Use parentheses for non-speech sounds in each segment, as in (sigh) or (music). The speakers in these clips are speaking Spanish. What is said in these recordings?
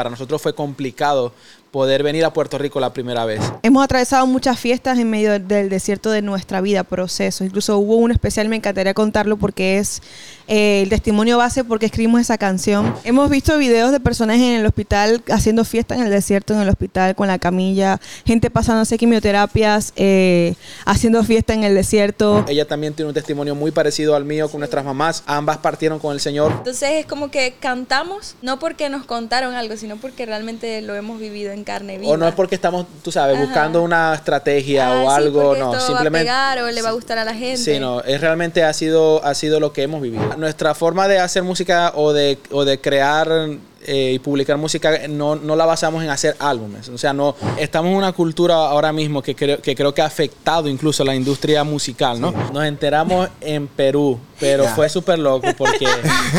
para nosotros fue complicado poder venir a Puerto Rico la primera vez. Hemos atravesado muchas fiestas en medio del desierto de nuestra vida, procesos. Incluso hubo un especial, me encantaría contarlo porque es eh, el testimonio base porque escribimos esa canción. Hemos visto videos de personas en el hospital haciendo fiesta en el desierto, en el hospital, con la camilla, gente pasándose quimioterapias, eh, haciendo fiesta en el desierto. Ella también tiene un testimonio muy parecido al mío con nuestras mamás. Ambas partieron con el Señor. Entonces es como que cantamos, no porque nos contaron algo, sino porque realmente lo hemos vivido en carne viva. O no es porque estamos, tú sabes, buscando una estrategia o ah, algo, no, simplemente va a pegar o le va a gustar a la gente. Sí, no, es realmente ha sido ha sido lo que hemos vivido. Nuestra forma de hacer música o de, o de crear eh, y publicar música no, no, la basamos en hacer álbumes. O sea, no estamos en una cultura ahora mismo que creo que, creo que ha afectado incluso la industria musical, ¿no? Nos enteramos en Perú, pero fue súper loco porque,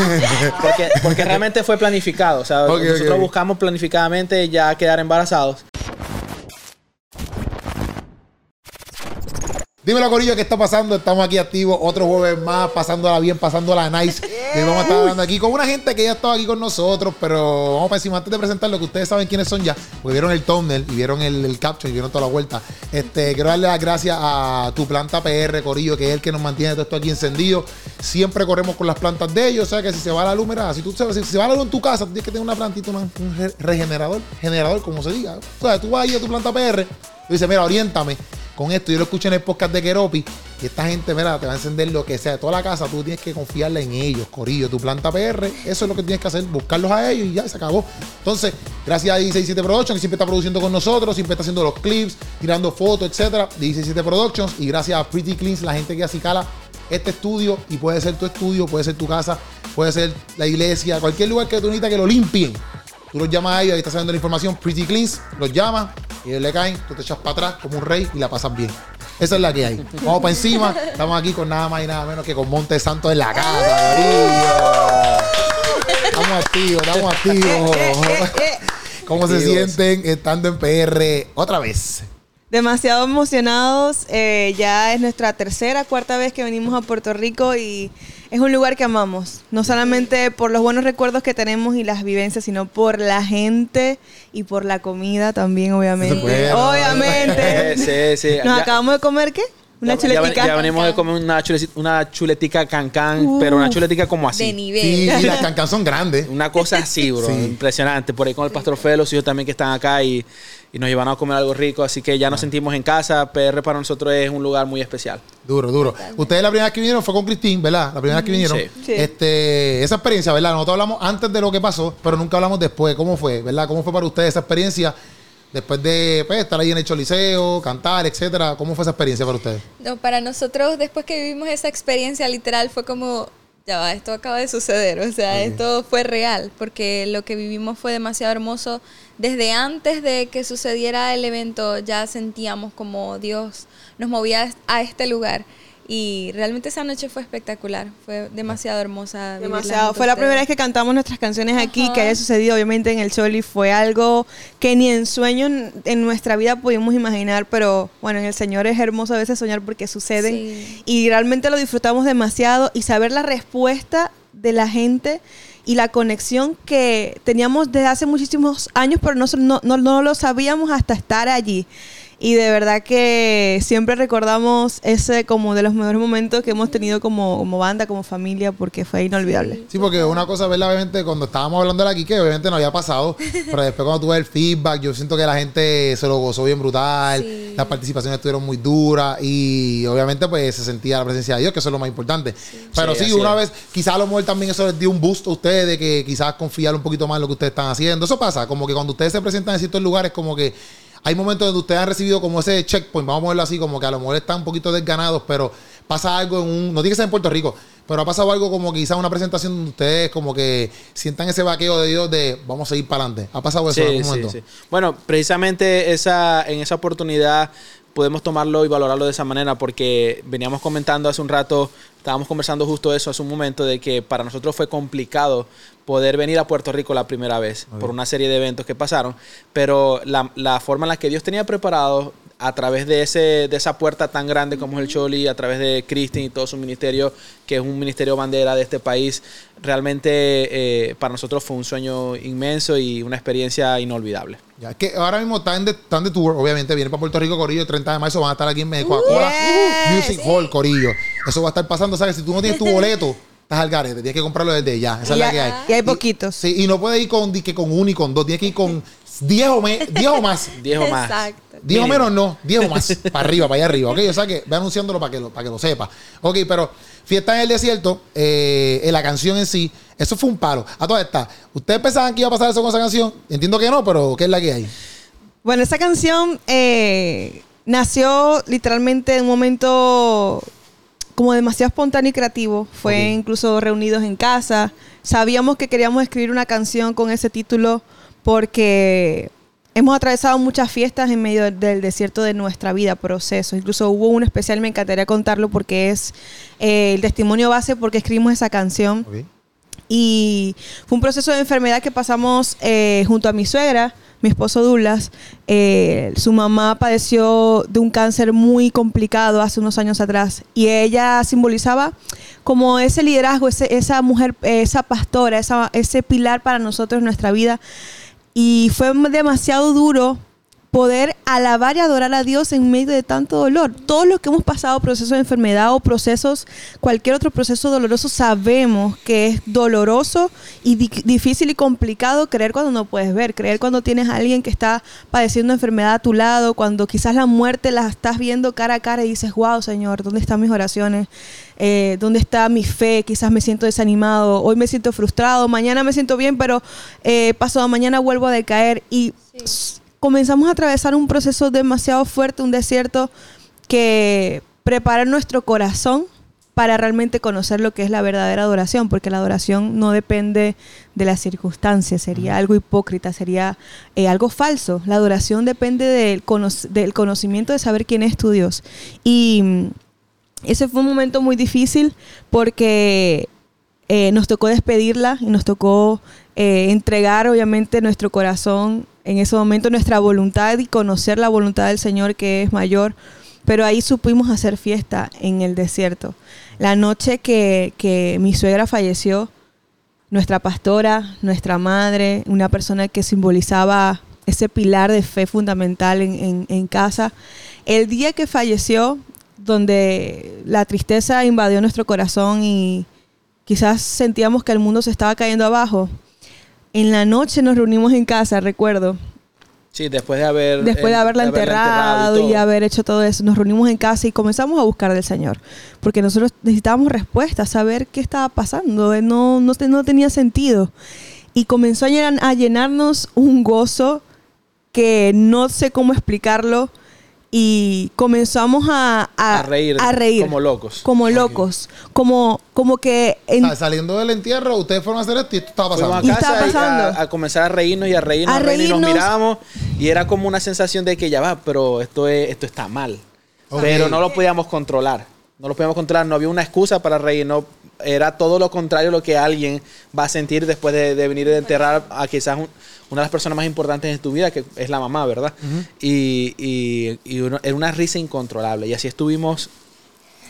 (laughs) porque, porque, realmente fue planificado. O sea, nosotros buscamos planificadamente ya quedar embarazados. Dímelo, Corillo, ¿qué está pasando? Estamos aquí activos otro jueves más, pasándola bien, pasándola nice. Y vamos a estar hablando aquí con una gente que ya estaba aquí con nosotros, pero vamos para encima, antes de presentarlo, que ustedes saben quiénes son ya, porque vieron el thumbnail y vieron el, el caption y vieron toda la vuelta. Este, quiero darle las gracias a tu planta PR, Corillo, que es el que nos mantiene todo esto aquí encendido. Siempre corremos con las plantas de ellos, o sea que si se va la luz, mira, si tú si se va la luz en tu casa, tú tienes que tener una plantita, un regenerador, generador, como se diga. O sea, tú vas ahí a tu planta PR y dices, mira, oriéntame con esto. Yo lo escuché en el podcast de Keropi. Y esta gente, mira, te va a encender lo que sea. Toda la casa, tú tienes que confiarle en ellos, Corillo. Tu planta PR, eso es lo que tienes que hacer. Buscarlos a ellos y ya se acabó. Entonces, gracias a 167 Productions, que siempre está produciendo con nosotros, siempre está haciendo los clips, tirando fotos, etcétera. 167 Productions. Y gracias a Pretty Cleans, la gente que acicala este estudio. Y puede ser tu estudio, puede ser tu casa, puede ser la iglesia, cualquier lugar que tú necesitas que lo limpien. Tú los llamas a ellos, ahí estás sabiendo la información. Pretty Cleans, los llamas y ellos le caen, tú te echas para atrás como un rey y la pasas bien. Esa es la que hay. Vamos para encima. Estamos aquí con nada más y nada menos que con Monte Santo en la casa. Estamos activos, estamos activos. ¿Cómo se sienten estando en PR otra vez? Demasiado emocionados. Eh, ya es nuestra tercera, cuarta vez que venimos a Puerto Rico y es un lugar que amamos, no solamente por los buenos recuerdos que tenemos y las vivencias, sino por la gente y por la comida también, obviamente. Obviamente. (laughs) sí, sí. ¿Nos acabamos de comer qué? Una chuletica. Ya, venimos de comer una chuletica, una chuletica cancán, pero una chuletica como así. De nivel. Sí, (laughs) y las cancán son grandes. Una cosa así, bro. Impresionante. Por ahí con el pastor Felo, los hijos también que están acá y y nos llevaron a comer algo rico, así que ya nos sentimos en casa. PR para nosotros es un lugar muy especial. Duro, duro. Ustedes la primera vez que vinieron fue con Cristín, ¿verdad? La primera vez que vinieron. Sí. Este, esa experiencia, ¿verdad? Nosotros hablamos antes de lo que pasó, pero nunca hablamos después. ¿Cómo fue, verdad? ¿Cómo fue para ustedes esa experiencia? Después de pues, estar ahí en el Choliseo, cantar, etcétera, ¿cómo fue esa experiencia para ustedes? No, para nosotros, después que vivimos esa experiencia, literal, fue como ya va, esto acaba de suceder, o sea, esto fue real, porque lo que vivimos fue demasiado hermoso. Desde antes de que sucediera el evento ya sentíamos como Dios nos movía a este lugar. Y realmente esa noche fue espectacular, fue demasiado hermosa. Demasiado. Fue la primera vez que cantamos nuestras canciones aquí, que haya sucedido obviamente en el Choli. Fue algo que ni en sueño en nuestra vida pudimos imaginar, pero bueno, en el Señor es hermoso a veces soñar porque suceden. Y realmente lo disfrutamos demasiado y saber la respuesta de la gente y la conexión que teníamos desde hace muchísimos años, pero no, no, no lo sabíamos hasta estar allí. Y de verdad que siempre recordamos ese como de los mejores momentos que hemos tenido como, como banda, como familia, porque fue inolvidable. Sí, porque una cosa, ¿verdad? Obviamente, cuando estábamos hablando de la que obviamente no había pasado, (laughs) pero después cuando tuve el feedback, yo siento que la gente se lo gozó bien brutal, las participaciones estuvieron muy duras y obviamente pues se sentía la presencia de Dios, que eso es lo más importante. Pero sí, una vez, quizás a lo mejor también eso les dio un boost a ustedes de que quizás confiar un poquito más en lo que ustedes están haciendo. Eso pasa, como que cuando ustedes se presentan en ciertos lugares, como que hay momentos donde ustedes han recibido como ese checkpoint, vamos a verlo así, como que a lo mejor están un poquito desganados, pero pasa algo en un, no tiene que ser en Puerto Rico, pero ha pasado algo como quizás una presentación donde ustedes como que sientan ese vaqueo de Dios de vamos a ir para adelante. ¿Ha pasado eso en algún momento? Sí, Bueno, precisamente esa, en esa oportunidad podemos tomarlo y valorarlo de esa manera porque veníamos comentando hace un rato, estábamos conversando justo eso hace un momento, de que para nosotros fue complicado poder venir a Puerto Rico la primera vez por una serie de eventos que pasaron, pero la, la, forma en la que Dios tenía preparado a través de, ese, de esa puerta tan grande como es el Choli, a través de Cristin y todo su ministerio, que es un ministerio bandera de este país, realmente eh, para nosotros fue un sueño inmenso y una experiencia inolvidable. Ya, que ahora mismo están de, están de tour, obviamente, viene para Puerto Rico, Corillo, el 30 de marzo van a estar aquí en México, Coca-Cola Music Hall, Corillo. Eso va a estar pasando, ¿sabes? Si tú no tienes tu (laughs) boleto, estás al garete, tienes que comprarlo desde ya, esa es la que hay. y hay poquitos. Sí, y no puedes ir con, que con uno y con dos, tienes que ir con 10 o, me- 10 o más. (laughs) Diez o más. Exacto. 10 o menos no, 10 o más. para arriba, para allá arriba. Ok, o sea que ve anunciándolo para que lo, para que lo sepa. Ok, pero Fiesta en el Desierto, eh, en la canción en sí, eso fue un palo. A todas estas, ¿ustedes pensaban que iba a pasar eso con esa canción? Entiendo que no, pero ¿qué es la que hay? Bueno, esa canción eh, nació literalmente en un momento como demasiado espontáneo y creativo. Fue incluso reunidos en casa. Sabíamos que queríamos escribir una canción con ese título porque hemos atravesado muchas fiestas en medio del desierto de nuestra vida, procesos. Incluso hubo un especial, me encantaría contarlo porque es eh, el testimonio base porque escribimos esa canción. Ok. Y fue un proceso de enfermedad que pasamos eh, junto a mi suegra, mi esposo Douglas. Eh, su mamá padeció de un cáncer muy complicado hace unos años atrás y ella simbolizaba como ese liderazgo, ese- esa mujer, eh, esa pastora, esa- ese pilar para nosotros en nuestra vida. Y fue demasiado duro poder alabar y adorar a Dios en medio de tanto dolor. Todos los que hemos pasado procesos de enfermedad o procesos, cualquier otro proceso doloroso, sabemos que es doloroso y di- difícil y complicado creer cuando no puedes ver, creer cuando tienes a alguien que está padeciendo enfermedad a tu lado, cuando quizás la muerte la estás viendo cara a cara y dices, wow, Señor, ¿dónde están mis oraciones? Eh, ¿Dónde está mi fe? Quizás me siento desanimado, hoy me siento frustrado, mañana me siento bien, pero eh, pasado mañana vuelvo a decaer y comenzamos a atravesar un proceso demasiado fuerte, un desierto que prepara nuestro corazón para realmente conocer lo que es la verdadera adoración, porque la adoración no depende de las circunstancias, sería algo hipócrita, sería eh, algo falso. La adoración depende del, cono- del conocimiento de saber quién es tu Dios. Y mm, ese fue un momento muy difícil porque eh, nos tocó despedirla y nos tocó eh, entregar obviamente nuestro corazón en ese momento, nuestra voluntad y conocer la voluntad del Señor que es mayor. Pero ahí supimos hacer fiesta en el desierto. La noche que, que mi suegra falleció, nuestra pastora, nuestra madre, una persona que simbolizaba ese pilar de fe fundamental en, en- en casa. El día que falleció, donde la tristeza invadió nuestro corazón y quizás sentíamos que el mundo se estaba cayendo abajo, en la noche nos reunimos en casa, recuerdo, Sí, después de haber... después de eh, haberla enterrado y, haber hecho todo eso, nos reunimos en casa y comenzamos a buscar del Señor. Porque nosotros necesitábamos respuestas, saber qué estaba pasando. eh, No, no, no tenía sentido. Y comenzó a, llenar- a llenarnos un gozo que no sé cómo explicarlo. Y comenzamos a, a, A reír, a reír. como locos. Como locos. Como, como que... en- O sea, saliendo del entierro, ustedes fueron a hacer esto y esto estaba Fuimos pasando. a Y estaba casa y pasando. a, a comenzar a reírnos y a reírnos, A a reírnos, y nos mirábamos y era como una sensación de que ya va, pero esto, es, esto está mal. Pero no lo podíamos controlar. No lo podíamos controlar, no había una excusa para reír, no, era todo lo contrario lo que alguien va a sentir después de, de venir de enterrar a quizás un- una de las personas más importantes en tu vida, que es la mamá, ¿verdad? Y, y- y uno- era una risa incontrolable. Y así estuvimos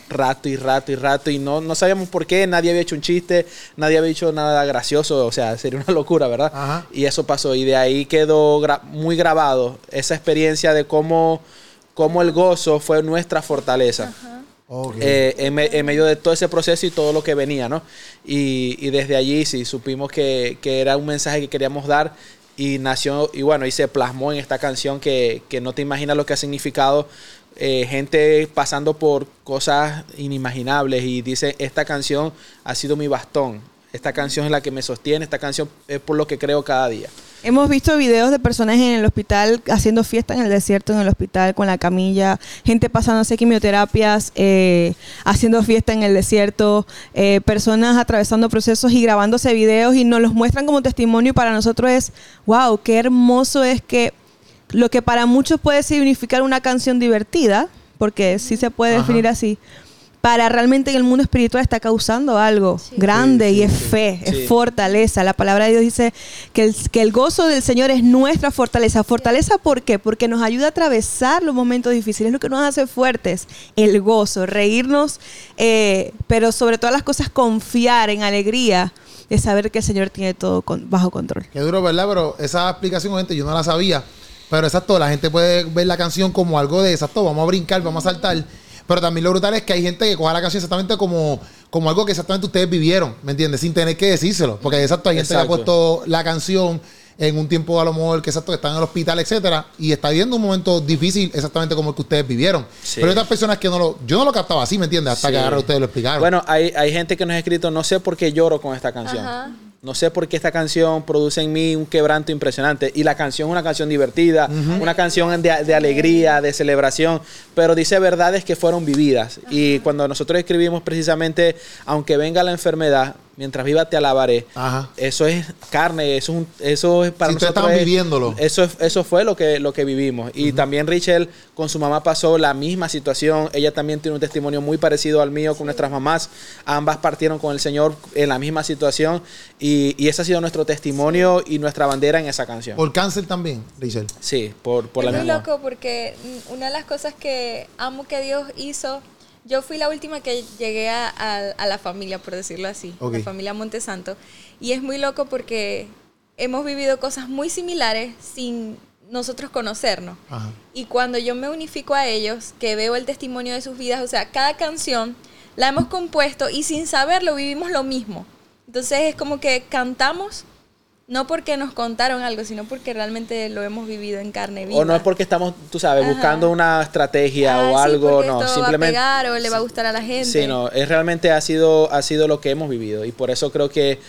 rato y rato y rato y no, no sabíamos por qué, nadie había hecho un chiste, nadie había hecho nada gracioso, o sea, sería una (laughs) locura, ¿verdad? Ajá. Y eso pasó y de ahí quedó gra- muy grabado esa experiencia de cómo, cómo el gozo fue nuestra fortaleza. Eh, en, me- en medio de todo ese proceso y todo lo que venía, ¿no? Y, desde allí sí supimos que, que era un mensaje que queríamos dar y nació, y bueno, y se plasmó en esta canción que, que no te imaginas lo que ha significado. eh, gente pasando por cosas inimaginables y dice, esta canción ha sido mi bastón, esta canción es la que me sostiene, esta canción es por lo que creo cada día. Hemos visto videos de personas en el hospital haciendo fiesta en el desierto, en el hospital con la camilla, gente pasándose quimioterapias, eh, haciendo fiesta en el desierto, eh, personas atravesando procesos y grabándose videos y nos los muestran como testimonio y para nosotros es, wow, qué hermoso es que lo que para muchos puede significar una canción divertida, porque sí se puede Ajá. definir así, para realmente en el mundo espiritual está causando algo grande Sí, sí, y es sí. fe, Sí. es fortaleza. La palabra de Dios dice que el, que el gozo del Señor es nuestra fortaleza. ¿Fortaleza por qué? Porque nos ayuda a atravesar los momentos difíciles, es lo que nos hace fuertes. El gozo, reírnos, eh, pero sobre todas las cosas confiar en alegría de saber que el Señor tiene todo con- bajo control. Qué duro, ¿verdad? Pero esa explicación, gente, yo no la sabía. Pero exacto, la gente puede ver la canción como algo de exacto, vamos a brincar, vamos a saltar. Pero también lo brutal es que hay gente que coja la canción exactamente como, como algo que exactamente ustedes vivieron, ¿me entiendes? Sin tener que decírselo. Porque exacto, hay gente que ha puesto la canción en un tiempo a lo mejor que exacto que están en el hospital, etcétera, y está viviendo un momento difícil exactamente como el que ustedes vivieron. Sí. Pero hay otras personas que no lo, yo no lo captaba así, ¿me entiendes? Hasta Sí. que ahora ustedes lo explicaron. Bueno, hay, hay gente que nos ha escrito, no sé por qué lloro con esta canción. Ajá. No sé por qué esta canción produce en mí un quebranto impresionante. Y la canción es una canción divertida, una canción de, de alegría, de celebración, pero dice verdades que fueron vividas. Y cuando nosotros escribimos precisamente, aunque venga la enfermedad, mientras viva te alabaré, Ajá. eso es carne, eso es, un- eso es para ustedes nosotros. estaban es- viviéndolo. Eso, es- eso fue lo que, lo que vivimos. Y también Rachel con su mamá pasó la misma situación. Ella también tiene un testimonio muy parecido al mío con nuestras mamás. Ambas partieron con el Señor en la misma situación. Y, y ese ha sido nuestro testimonio y nuestra bandera en esa canción. Por cáncer también, Rachel. sí, por, por la es muy misma. loco porque una de las cosas que amo que Dios hizo, yo fui la última que llegué a, a- a la familia, por decirlo así, Ok. la familia Montesanto. Y es muy loco porque hemos vivido cosas muy similares sin nosotros conocernos. Ajá. Y cuando yo me unifico a ellos, que veo el testimonio de sus vidas, o sea, cada canción la hemos compuesto y sin saberlo vivimos lo mismo. Entonces es como que cantamos no porque nos contaron algo, sino porque realmente lo hemos vivido en carne viva. O no es porque estamos, tú sabes, Ajá. buscando una estrategia Ah, o sí, algo, no, esto simplemente va a pegar o le va a gustar a la gente. Sí, no, es realmente ha sido, ha sido lo que hemos vivido y por eso creo que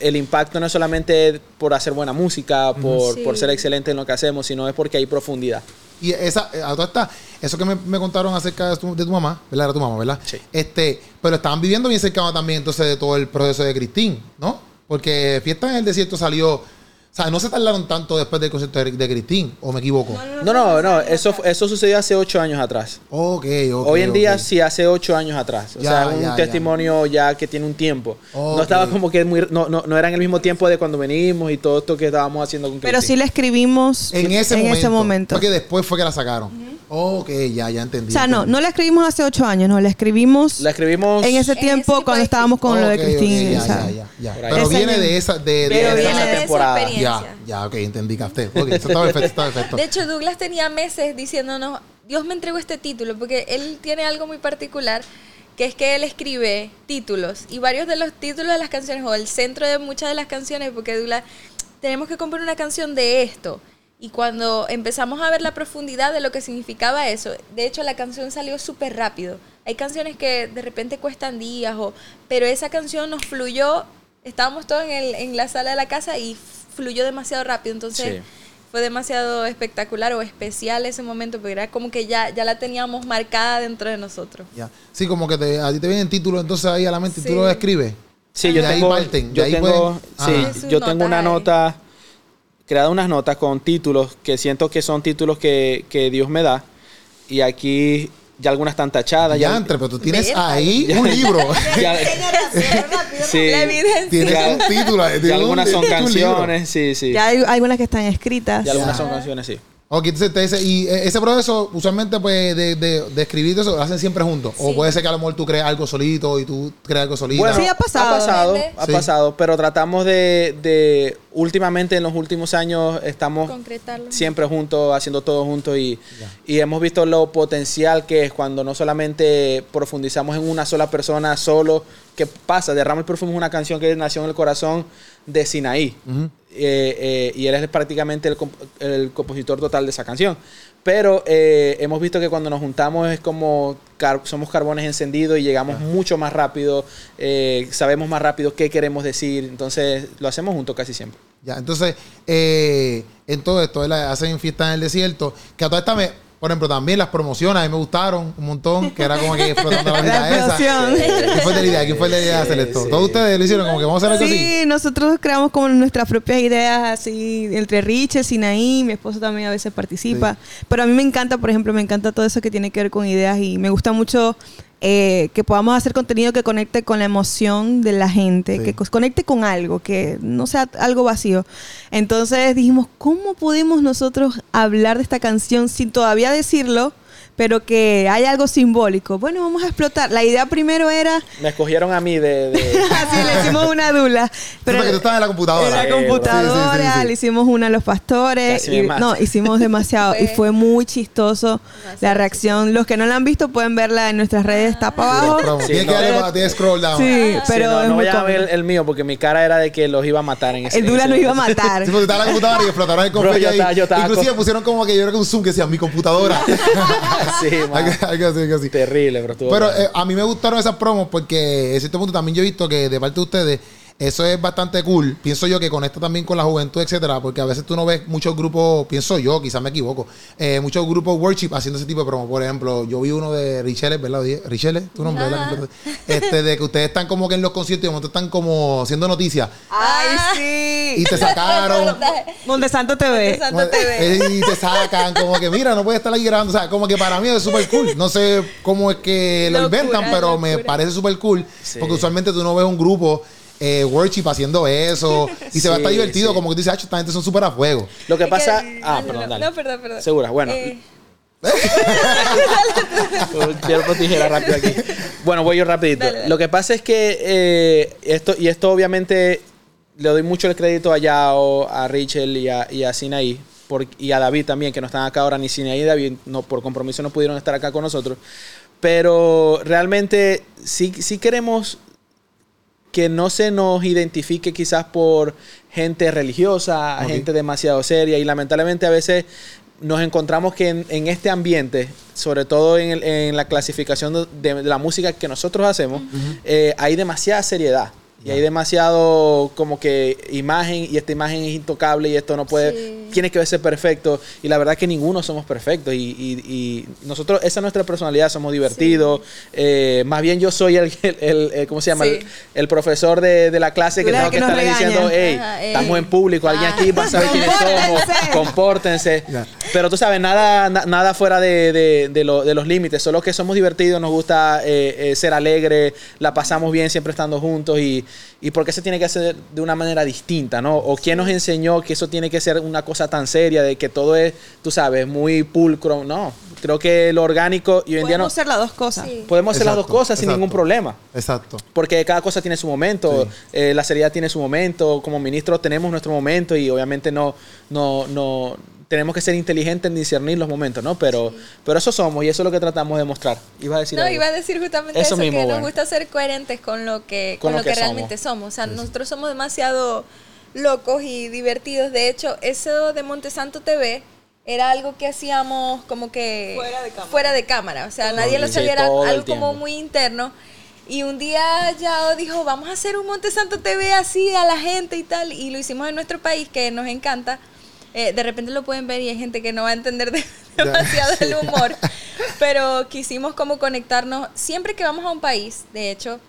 el impacto no es solamente por hacer buena música, por, Sí. por ser excelente en lo que hacemos, sino es porque hay profundidad. Y esa, eh, a toda esta, eso que me, me contaron acerca de tu, de tu mamá, ¿verdad? Era tu mamá, ¿verdad? Sí. Este, pero estaban viviendo bien cercano también entonces de todo el proceso de Cristín, ¿no? Porque Fiesta en el Desierto salió, o sea, no se tardaron tanto después del concierto de, de Cristín, ¿o me equivoco? No, no, no, eso, eso sucedió hace ocho años atrás. Ok, ok. Hoy en día sí, hace ocho años atrás. O Ya, sea, un ya. testimonio ya. que tiene un tiempo. No estaba como que muy, no, no, no era en el mismo tiempo de cuando venimos y todo esto que estábamos haciendo con Pero sí la escribimos En ese momento. momento. Porque después fue que la sacaron. Ok, ya, ya entendí. O sea, no, entendí. no la escribimos hace ocho años, no, la escribimos La escribimos. en ese En ese tiempo cuando estábamos con lo de Cristina. ya, ya, ya. Pero Ese viene de esa, de, de esa temporada. Ya, ya, ok, entendí, capté. Ok, eso está perfecto, está perfecto. De hecho, Douglas tenía meses diciéndonos, Dios me entregó este título, porque él tiene algo muy particular, que es que él escribe títulos, y varios de los títulos de las canciones, o el centro de muchas de las canciones, porque Douglas, tenemos que comprar una canción de esto. Y cuando empezamos a ver la profundidad de lo que significaba eso, de hecho la canción salió súper rápido. Hay canciones que de repente cuestan días, o, pero esa canción nos fluyó, estábamos todos en, el- en la sala de la casa y fluyó demasiado rápido. Entonces Sí. fue demasiado espectacular o especial ese momento, porque era como que ya, ya la teníamos marcada dentro de nosotros. Ya. Sí, como que te, a ti te vienen títulos, entonces ahí a la mente, y tú Sí. lo escribes. Sí, yo De ahí tengo, parten, yo ahí tengo, pueden- sí, yo tengo una ahí. nota, creado unas notas con títulos que siento que son títulos que, que Dios me da. Y aquí ya algunas están tachadas. Ya, Ya, entre, pero tú tienes ahí (laughs) un libro. (laughs) ya- sí, La evidencia. tienes Ya- un título. ya tienes algunas son un canciones, sí, sí. Ya hay algunas que están escritas. Y algunas son canciones, sí. Ok, entonces te dice, y eh, ese proceso, usualmente, pues, de, de, de escribir eso, lo hacen siempre juntos. O puede ser que a lo mejor tú creas algo solito y tú creas algo solito. Bueno, Sí, ha pasado. Ha pasado, ha Sí. pasado, pero tratamos de, de, últimamente en los últimos años estamos siempre juntos, haciendo todo juntos y, y hemos visto lo potencial que es cuando no solamente profundizamos en una sola persona solo, que pasa, Derrama el perfume es una canción que nació en el corazón de Sinaí. Ujú. Eh, eh, y él es prácticamente el, comp- el compositor total de esa canción. Pero eh, hemos visto que cuando nos juntamos es como car- somos carbones encendidos y llegamos mucho más rápido, sabemos más rápido qué queremos decir, entonces lo hacemos juntos casi siempre. Ya, entonces, en todo esto, ¿verdad? hacen fiestas en el desierto, que a toda esta me, por ejemplo, también las promociones, a mí me gustaron un montón, que era como que explotando la (laughs) vida La esa. ¿Quién fue de la idea? ¿Quién fue de la idea de hacer Sí, esto? sí. Todos ustedes lo hicieron como que vamos a hacer algo así. Sí, nosotros creamos como nuestras propias ideas así, entre Richard, Sinaí, mi esposo también a veces participa. Pero a mí me encanta, por ejemplo, me encanta todo eso que tiene que ver con ideas y me gusta mucho eh, que podamos hacer contenido que conecte con la emoción de la gente, Sí. que conecte con algo, que no sea algo vacío. Entonces dijimos, ¿cómo podemos nosotros hablar de esta canción sin todavía decirlo, pero que hay algo simbólico? Bueno, vamos a explotar. La idea primero era, Me escogieron a mí de... de- (laughs) así le hicimos una dula, Pero que tú estabas en la computadora. en la computadora, sí, sí, sí. le hicimos una a los pastores. Y, no, hicimos demasiado. y Fue- muy chistoso la reacción. Los que no la han visto pueden verla en nuestras redes, está para abajo. Tienes no. que darle Pero- scroll down. Sí, Sí, pero no, es no muy vayan a ver el, el mío porque mi cara era de que los iba a matar en ese El Dula nos iba a matar. Sí, porque estaba en la computadora y explotaron el Bro, confeti yo ahí. estaba- yo estaba Inclusive con- pusieron como que yo era con un zoom que decía mi computadora. (laughs) sí, man. Así, algo así. Terrible, pero estuvo Pero eh, a mí me gustaron esas promos porque en cierto punto también yo he visto que de parte de ustedes eso es bastante cool. Pienso yo que conecta también con la juventud, etcétera, porque a veces tú no ves muchos grupos, pienso yo, quizás me equivoco, eh, muchos grupos worship haciendo ese tipo de promos. Por ejemplo, yo vi uno de Richelle, ¿verdad? Richelle, tu nombre, ¿verdad? Este, de que ustedes están como que en los conciertos y de momento están como haciendo noticias ¡Ay, y sí! te (laughs) sacaron. Monte Santo TV. Monte Santo TV. Eh, Y te sacan, como que mira, no puedes estar ahí grabando. O sea, como que para mí es súper cool. No sé cómo es que lo Locura, inventan, pero me parece súper cool. Sí. Porque usualmente tú no ves un grupo eh, worship haciendo eso. Y se va a estar Sí, divertido, sí. como que tú dices, "Acho, esta gente son súper a fuego. Lo que Es pasa... que- Ah, no, perdón, no, dale. No, perdón, perdón. Segura, bueno. Eh, (laughs) tijera rápido aquí. Bueno, voy yo rapidito. Dale, dale. Lo que pasa es que eh, esto, y esto obviamente le doy mucho el crédito a Yao, a Rachel y a, y a Sinaí, por- y a David también, que no están acá ahora, ni Sinaí y David, no, por compromiso no pudieron estar acá con nosotros. Pero realmente sí, sí queremos que no se nos identifique quizás por gente religiosa, gente demasiado seria y lamentablemente a veces nos encontramos que en, en este ambiente, sobre todo en, el- en la clasificación de, de la música que nosotros hacemos, eh, hay demasiada seriedad. Y hay demasiado como que imagen y esta imagen es intocable y esto no puede, Sí. tiene que verse perfecto. Y la verdad que ninguno somos perfectos. Y, y- y nosotros, esa es nuestra personalidad, somos divertidos. Eh, más bien yo soy el, el, el- el- ¿cómo se llama? Sí. El, el profesor de, de la clase que eres tengo que estar diciendo, hey, Ajá, estamos en público, alguien Ah. aquí va a saber quiénes somos, Compórtense. Pero tú sabes, nada, na- nada fuera de, de- de lo- de los límites, solo que somos divertidos, nos gusta eh, eh, ser alegres, la pasamos bien siempre estando juntos y, y por qué se tiene que hacer de una manera distinta, ¿no? O quién nos enseñó que eso tiene que ser una cosa tan seria, de que todo es, tú sabes, muy pulcro. No, creo que lo orgánico y hoy en día no... Podemos hacer las dos cosas. Sí. Podemos hacer las dos Exacto, cosas sin exacto. ningún problema. Exacto. Porque cada cosa tiene su momento, Sí. eh, la seriedad tiene su momento, como ministros tenemos nuestro momento y obviamente no, no, no tenemos que ser inteligentes en discernir los momentos, ¿no? Pero, pero eso somos y eso es lo que tratamos de mostrar. Iba a decir No, algo. iba a decir justamente Eso eso, mismo, que bueno. nos gusta ser coherentes con lo que, Con con lo lo que, que realmente somos. O sea, nosotros somos demasiado locos y divertidos. De hecho, eso de Montesanto TV era algo que hacíamos como que Fuera de cámara. fuera de cámara. O sea, nadie lo sabía, era algo como muy interno. Y un día ya dijo, vamos a hacer un Montesanto TV así a la gente y tal. Y lo hicimos en nuestro país, que nos encanta. Eh, de repente lo pueden ver y hay gente que no va a entender de- (laughs) demasiado el humor. Pero quisimos como conectarnos, siempre que vamos a un país, de hecho,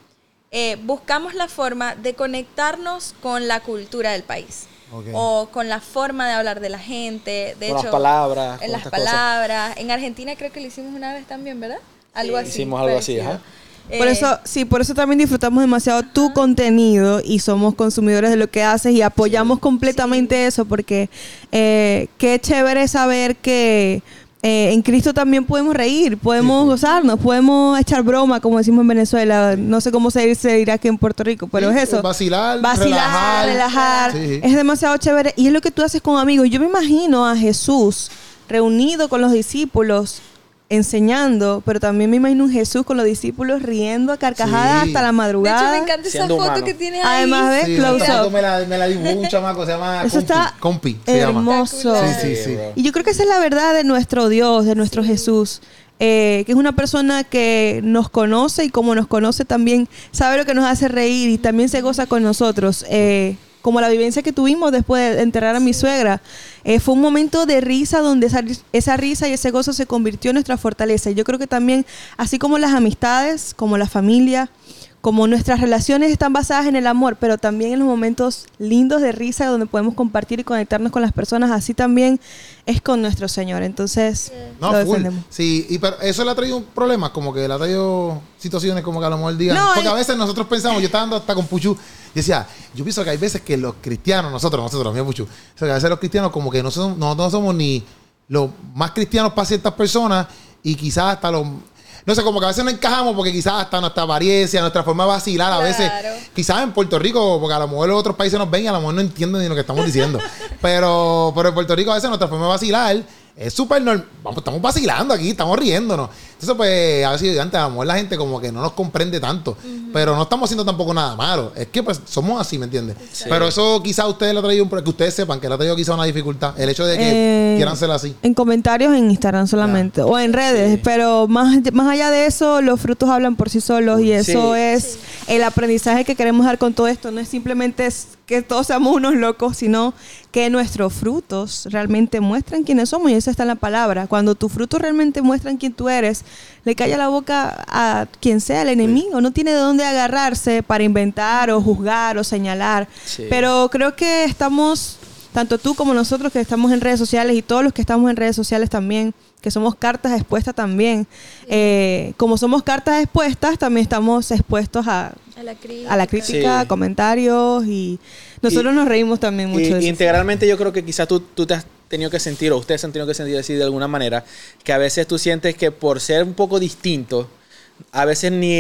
eh, buscamos la forma de conectarnos con la cultura del país. Ok. O con la forma de hablar de la gente. De Con las hecho, palabras, con En las cosas. palabras. En Argentina creo que lo hicimos una vez también, ¿verdad? Algo así. hicimos algo así, ajá. Por Eh, eso, sí, por eso también disfrutamos demasiado tu contenido y somos consumidores de lo que haces y apoyamos completamente eso porque eh, qué chévere saber que eh, en Cristo también podemos reír, podemos gozarnos, podemos echar broma, como decimos en Venezuela. No sé cómo se, se dirá aquí en Puerto Rico, pero Sí, es eso. vacilar, Vacilar, relajar. relajar. Sí, sí. Es demasiado chévere. Y es lo que tú haces con amigos. Yo me imagino a Jesús reunido con los discípulos enseñando, pero también me imagino un Jesús con los discípulos riendo a carcajadas Sí. hasta la De hecho, madrugada. me encanta esa Siendo foto humano. que tienes ahí. Además, ¿ves? Sí, Close esa foto up. Me la, me la dibujó un chamaco, se llama Eso Compi. está Compi, se llama. hermoso. Espectacular. Sí, sí, sí. Y yo creo que esa es la verdad de nuestro Dios, de nuestro Jesús. eh, que es una persona que nos conoce y como nos conoce también sabe lo que nos hace reír y también se goza con nosotros. Eh, como la vivencia que tuvimos después de enterrar a mi suegra. Eh, fue un momento de risa donde esa, esa risa y ese gozo se convirtió en nuestra fortaleza. Y yo creo que también, así como las amistades, como la familia, como nuestras relaciones están basadas en el amor, pero también en los momentos lindos de risa donde podemos compartir y conectarnos con las personas, así también es con nuestro Señor. Entonces, No, lo full. defendemos. Sí, y pero eso le ha traído problemas, como que le ha traído situaciones como que a lo mejor digan. No, porque a veces nosotros pensamos, yo estaba andando hasta con Puchu, y decía, yo pienso que hay veces que los cristianos, nosotros, nosotros, mira Puchu, o sea, que a veces los cristianos como que no, son, no, no somos ni los más cristianos para ciertas personas y quizás hasta los... No sé, como que a veces no encajamos porque quizás hasta nuestra apariencia, nuestra forma de vacilar, a veces, quizás en Puerto Rico, porque a lo mejor los otros países nos ven y a lo mejor no entienden ni lo que estamos diciendo. (laughs) pero, pero en Puerto Rico a veces nuestra forma de vacilar es súper normal. Vamos, estamos vacilando aquí, estamos riéndonos. Entonces, pues, a veces antes, a lo mejor la gente como que no nos comprende tanto. Pero no estamos haciendo tampoco nada malo. Es que, pues, somos así, ¿me entiendes? Pero eso quizás a ustedes le ha traído, un, que ustedes sepan que le ha traído quizás una dificultad. El hecho de que Eh, quieran ser así. En comentarios en Instagram solamente o en redes, Sí. pero más, más allá de eso, los frutos hablan por sí solos y eso Sí. es el aprendizaje que queremos dar con todo esto. No es simplemente es que todos seamos unos locos, sino que nuestros frutos realmente muestran quiénes somos y eso está en la palabra. Cuando tus frutos realmente muestran quién tú eres, le calla la boca a quien sea el enemigo. No tiene de dónde agarrarse para inventar o juzgar o señalar. Sí. Pero creo que estamos tanto tú como nosotros que estamos en redes sociales y todos los que estamos en redes sociales también, que somos cartas expuestas también, eh, como somos cartas expuestas, también estamos expuestos a, A la crítica. a la crítica, Sí. comentarios y nosotros Y- nos reímos también mucho Y de eso. integralmente yo creo que quizás tú, tú te has tenido que sentir, o ustedes han tenido que sentir así de alguna manera, que a veces tú sientes que por ser un poco distinto, a veces ni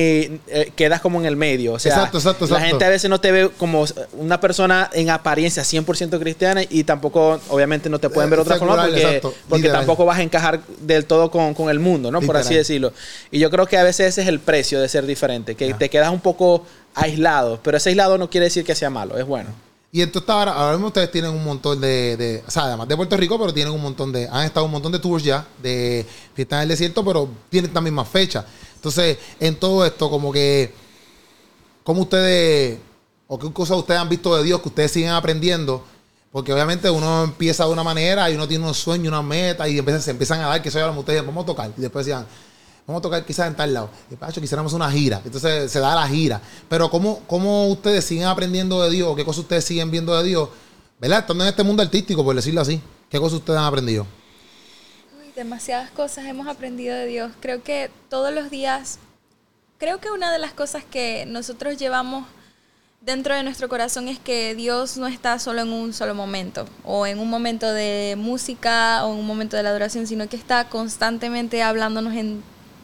eh, quedas como en el medio. O sea, Exacto, exacto, la gente a veces no te ve como una persona en apariencia 100% cristiana y tampoco, obviamente, no te pueden ver de otra forma porque, porque tampoco vas a encajar del todo con, con el mundo, ¿no? Por así decirlo. Y yo creo que a veces ese es el precio de ser diferente, que te quedas un poco aislado, pero ese aislado no quiere decir que sea malo, es bueno. Y entonces ahora, ahora mismo ustedes tienen un montón de, de- o sea, además de Puerto Rico, pero tienen un montón de, han estado un montón de tours ya de fiestas en el desierto, pero tienen también más fechas. Entonces, en todo esto, como que, ¿cómo ustedes, o qué cosas ustedes han visto de Dios que ustedes siguen aprendiendo? Porque obviamente uno empieza de una manera y uno tiene unos sueños, una meta y empiezan, se empiezan a dar que eso ya ustedes vamos a tocar. Y después decían, vamos a tocar quizás en tal lado. Y Pacho, quisiéramos una gira. Entonces se da la gira. Pero ¿cómo, cómo ustedes siguen aprendiendo de Dios? ¿Qué cosas ustedes siguen viendo de Dios? ¿Verdad? Estando en este mundo artístico, por decirlo así. ¿Qué cosas ustedes han aprendido? Demasiadas cosas hemos aprendido de Dios. Creo que todos los días, creo que una de las cosas que nosotros llevamos dentro de nuestro corazón es que Dios no está solo en un solo momento, o en un momento de música, o en un momento de la adoración, sino que está constantemente hablándonos en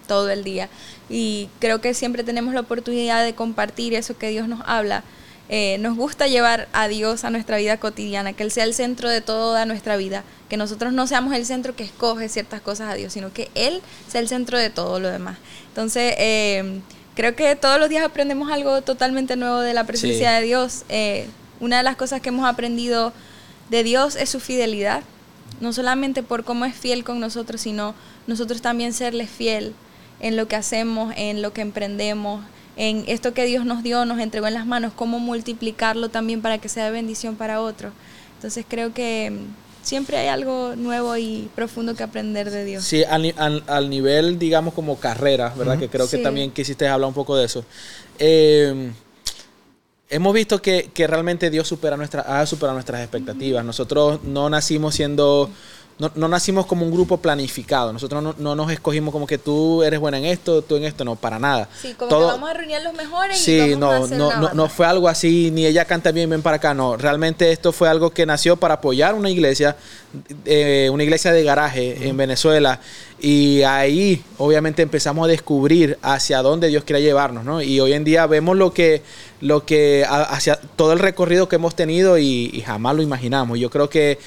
todo el día. Y creo que siempre tenemos la oportunidad de compartir eso que Dios nos habla. Eh, nos gusta llevar a Dios a nuestra vida cotidiana, que Él sea el centro de toda nuestra vida, que nosotros no seamos el centro que escoge ciertas cosas a Dios, sino que Él sea el centro de todo lo demás. Entonces, eh, creo que todos los días aprendemos algo totalmente nuevo de la presencia Sí. de Dios. Eh, una de las cosas que hemos aprendido de Dios es su fidelidad, no solamente por cómo es fiel con nosotros, sino nosotros también serle fiel en lo que hacemos, en lo que emprendemos, en esto que Dios nos dio, nos entregó en las manos, cómo multiplicarlo también para que sea de bendición para otros. Entonces creo que mm, siempre hay algo nuevo y profundo que aprender de Dios. Sí, al, al- al nivel, digamos, como carrera, ¿verdad? Que creo que Sí. también quisiste hablar un poco de eso. Eh, hemos visto que, que realmente Dios supera nuestra, ha superado nuestras expectativas. Nosotros no nacimos siendo... No, no nacimos como un grupo planificado. Nosotros no, no nos escogimos como que tú eres buena en esto, tú en esto. No, para nada. Sí, como Todo- que vamos a reunir los mejores y Sí, a no, hacer no, no, no fue algo así, ni ella canta bien, ven para acá, no. Realmente esto fue algo que nació para apoyar una iglesia, eh, una iglesia de garaje en Venezuela. Y ahí, obviamente, empezamos a descubrir hacia dónde Dios quiere llevarnos, ¿no? Y hoy en día vemos lo que, lo que, hacia todo el recorrido que hemos tenido y, y jamás lo imaginamos. Yo creo que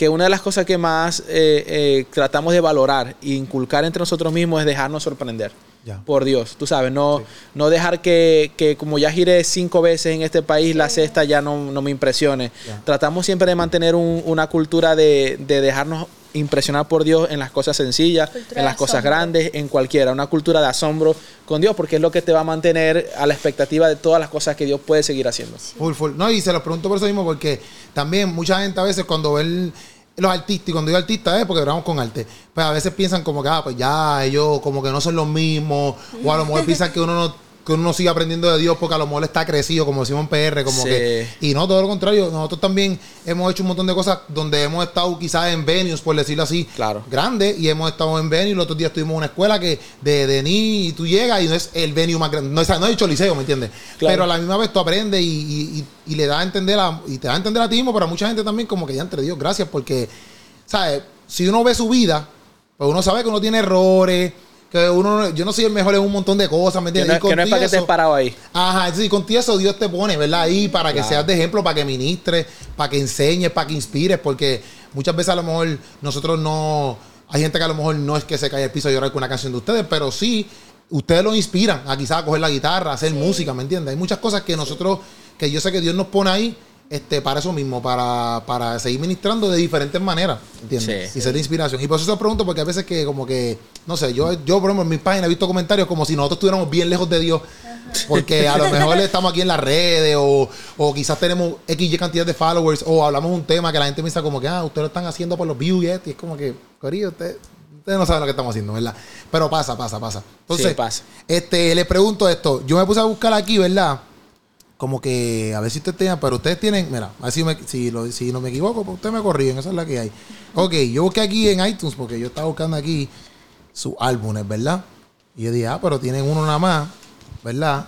que una de las cosas que más eh, eh, tratamos de valorar e inculcar entre nosotros mismos es dejarnos sorprender Ya. por Dios, tú sabes, no, no dejar que, que como ya giré cinco veces en este país, la sexta ya no, no me impresione. Ya. Tratamos siempre de mantener un- una cultura de, de dejarnos impresionar por Dios en las cosas sencillas, Cultura en las cosas asombro. grandes, en cualquiera, una cultura de asombro con Dios, porque es lo que te va a mantener a la expectativa de todas las cosas que Dios puede seguir haciendo. Full, full. No, y se los pregunto por eso mismo, porque también mucha gente a veces cuando ve el- los artistas, y cuando digo artistas es porque trabajamos con arte, pues a veces piensan como que, ah, pues ya ellos como que no son los mismos, o a lo mejor piensan que uno no, que uno siga aprendiendo de Dios porque a lo mejor está crecido, como decimos en PR, como Sí. que... Y no, todo lo contrario, nosotros también hemos hecho un montón de cosas donde hemos estado quizás en venues, por decirlo así, Claro. grandes, y hemos estado en venues, los otros días estuvimos en una escuela que de, de ni y tú llegas y no es el venue más grande, no es, no es el choliseo, ¿me entiendes? Claro. Pero a la misma vez tú aprendes y, y- y- y le da a entender a, y te da a entender a ti mismo, pero a mucha gente también como que ya entre Dios, gracias, porque, ¿sabes? Si uno ve su vida, pues uno sabe que uno tiene errores, que uno, yo no soy el mejor en un montón de cosas, ¿me Que entiendes? no, Y que no es para que estés eso- parado ahí. Ajá, y contigo eso Dios te pone, ¿verdad? Ahí para que Claro. seas de ejemplo, para que ministres, para que enseñes, para que inspires, porque muchas veces a lo mejor nosotros no. Hay gente que a lo mejor no es que se cae al piso a llorar con una canción de ustedes, pero sí, ustedes lo inspiran a quizás a coger la guitarra, a hacer música, ¿me entiendes? Hay muchas cosas que nosotros, que yo sé que Dios nos pone ahí. Este, para eso mismo, para, para seguir ministrando de diferentes maneras, ¿entiendes? Sí. Y ser de inspiración. Y por eso te pregunto, porque a veces que como que, no sé, yo, yo por ejemplo en mis páginas he visto comentarios como si nosotros estuviéramos bien lejos de Dios. Porque a lo mejor estamos aquí en las redes o, o quizás tenemos XY cantidad de followers o hablamos un tema que la gente piensa como que, ah, ustedes lo están haciendo por los views y es como que, corillo, ustedes, ustedes no saben lo que estamos haciendo, ¿verdad? Pero pasa, pasa, pasa. Entonces, Sí, pasa. este, les pregunto esto. Yo me puse a buscar aquí, ¿verdad? Como que, a ver si ustedes tienen, pero ustedes tienen, mira, a ver si, me- si, lo- si no me equivoco, pues ustedes me corrigen, esa es la que hay. Ok, yo busqué aquí en iTunes, porque yo estaba buscando aquí sus álbumes, ¿verdad? Y yo dije, ah, pero tienen uno nada más, ¿verdad?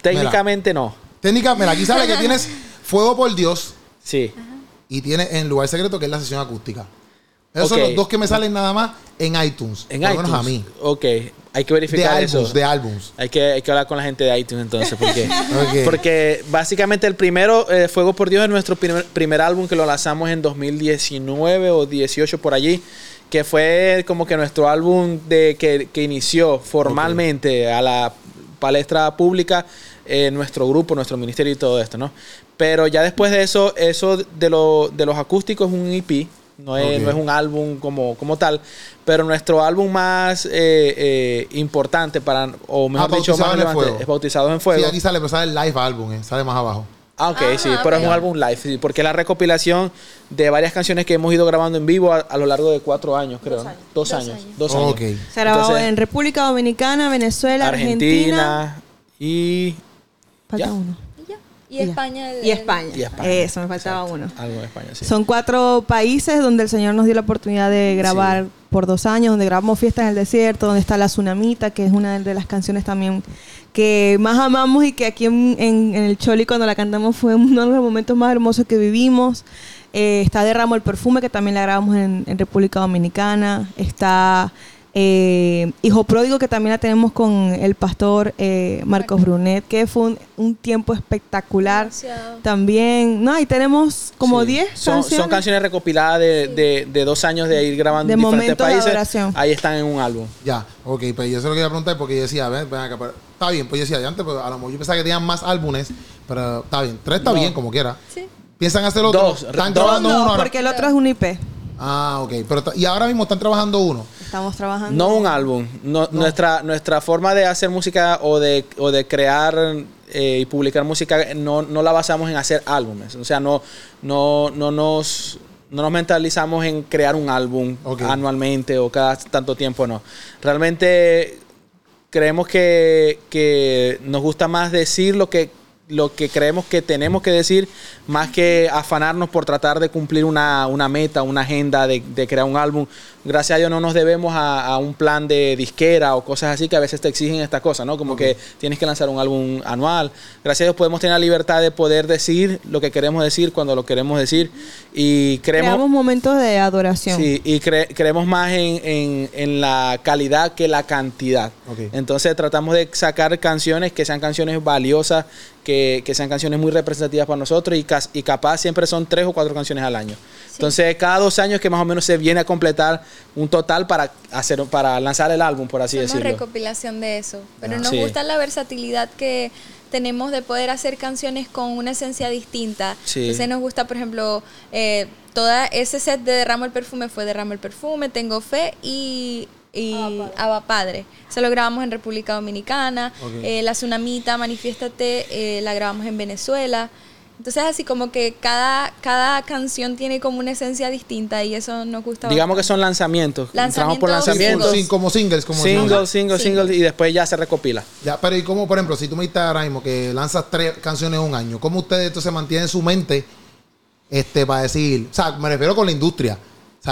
Técnicamente no. Técnica, mira, aquí sale que tienes (laughs) Fuego por Dios Sí. y tienes En Lugar Secreto, que es la sesión acústica. Esos son los dos que me salen nada más en iTunes. En iTunes. a mí. Ok. Hay que De verificar álbums, eso. de álbums. Hay que, hay que hablar con la gente de iTunes entonces, porque, (laughs) Ok. porque básicamente el primero, eh, Fuego por Dios, es nuestro primer, primer álbum que lo lanzamos en 2019 o 18 por allí, que fue como que nuestro álbum de que, que inició formalmente a la palestra pública eh, nuestro grupo, nuestro ministerio y todo esto, ¿no? Pero ya después de eso, eso de, lo, de los acústicos es un EP, no es, no es un álbum como, como tal, pero nuestro álbum más eh, eh, importante para, o mejor Ah, dicho, más relevante, Fuego. es Bautizados en Fuego. Sí, aquí sale, pero sale el live álbum, eh, sale más abajo. Ah, ok, Ajá, sí, pero es un álbum live, sí, porque es la recopilación de varias canciones que hemos ido grabando en vivo a, a lo largo de cuatro años, creo. Dos ¿no? años. Dos, Dos años. años. Dos años. Se grabó en República Dominicana, Venezuela, Argentina. Argentina y Falta Ya. uno. Y. España. el- Y España. Y España. Eso, me faltaba uno. algo en España, sí. Son cuatro países donde el Señor nos dio la oportunidad de grabar por dos años, donde grabamos Fiestas en el Desierto, donde está La Tsunamita, que es una de las canciones también que más amamos y que aquí en, en- en el Choli cuando la cantamos fue uno de los momentos más hermosos que vivimos. Eh, está Derramo el Perfume, que también la grabamos en, en República Dominicana. Está eh, Hijo Pródigo, que también la tenemos con el pastor eh, Marcos Brunet, que fue un, un tiempo espectacular. Demasiado. También, no, ahí tenemos como Sí. 10 son, canciones. son canciones recopiladas de, de- de dos años de ir grabando De en diferentes de países. adoración. Ahí están en un álbum. Ya, ok, pues yo se lo quería preguntar porque yo decía, ven, ven acá, pero está bien, pues yo decía, antes, pues, a lo mejor yo pensaba que tenían más álbumes, pero está bien, tres está No. bien, como quiera. Sí. ¿Piensan hacer otro? Dos, ¿Están dos, grabando No, uno ahora? porque el otro es un IP. Ah, ok, pero y ahora mismo están trabajando uno. Estamos trabajando. No un álbum. No- Nuestra, nuestra forma de hacer música o de, o de crear eh, y publicar música no, no la basamos en hacer álbumes. O sea, no, no, no nos no nos mentalizamos en crear un álbum anualmente o cada tanto tiempo, no. Realmente creemos que, que nos gusta más decir lo que, lo que creemos que tenemos que decir, más que afanarnos por tratar de cumplir una, una meta, una agenda de, de crear un álbum. Gracias a Dios no nos debemos a, a un plan de disquera o cosas así que a veces te exigen estas cosas, ¿no? Como que tienes que lanzar un álbum anual. Gracias a Dios podemos tener la libertad de poder decir lo que queremos decir cuando lo queremos decir y creemos... Creamos momentos de adoración. Sí, y cre- creemos más en, en- en la calidad que la cantidad. Entonces tratamos de sacar canciones que sean canciones valiosas, que, que sean canciones muy representativas para nosotros y capaz siempre son tres o cuatro canciones al año. Entonces cada dos años que más o menos se viene a completar un total para, hacer, para lanzar el álbum, por así decirlo. recopilación de eso. Pero Ah. nos Sí. gusta la versatilidad que tenemos de poder hacer canciones con una esencia distinta. Sí. Entonces nos gusta, por ejemplo, eh, toda ese set de Derramo el Perfume fue Derramo el Perfume, Tengo Fe y, y Abba Padre. Se lo grabamos en República Dominicana. Eh, la Tsunamita, Manifiéstate, eh, la grabamos en Venezuela. Entonces así como que cada, cada canción tiene como una esencia distinta y eso nos gusta Digamos que son lanzamientos. Lanzamientos por lanzamientos. Sin- como singles, como. Singles, singles, Single. singles y después ya se recopila. Ya, pero y como, por ejemplo, si tú me dices ahora mismo que lanzas tres canciones en un año, ¿cómo ustedes entonces mantienen su mente este, para decir, o sea, me refiero con la industria,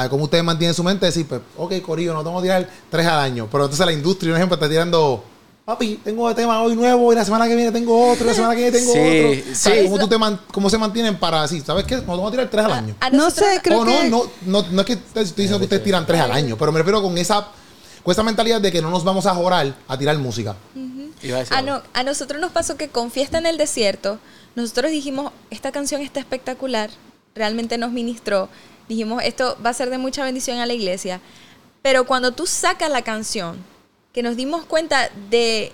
sea, ¿cómo ustedes mantienen su mente decir, pues, ok, Corillo, no tengo que tirar tres al año, pero entonces la industria, un ejemplo, está tirando, papi, tengo tema hoy nuevo, y la semana que viene tengo otro, y la semana que viene tengo Sí, otro. Sí. ¿cómo, tú te man- ¿Cómo se mantienen para decir, ¿sabes qué? No tengo que tirar tres al año? A No nosotros- sé, creo o no, que... no, no, no es que estoy diciendo que ustedes tiran tres al año, pero me refiero con esa, con esa mentalidad de que no nos vamos a jorar a tirar música. A decir A, algo. no- a nosotros nos pasó que con Fiesta en el Desierto, nosotros dijimos, esta canción está espectacular, realmente nos ministró, dijimos, esto va a ser de mucha bendición a la iglesia, pero cuando tú sacas la canción, que nos dimos cuenta de,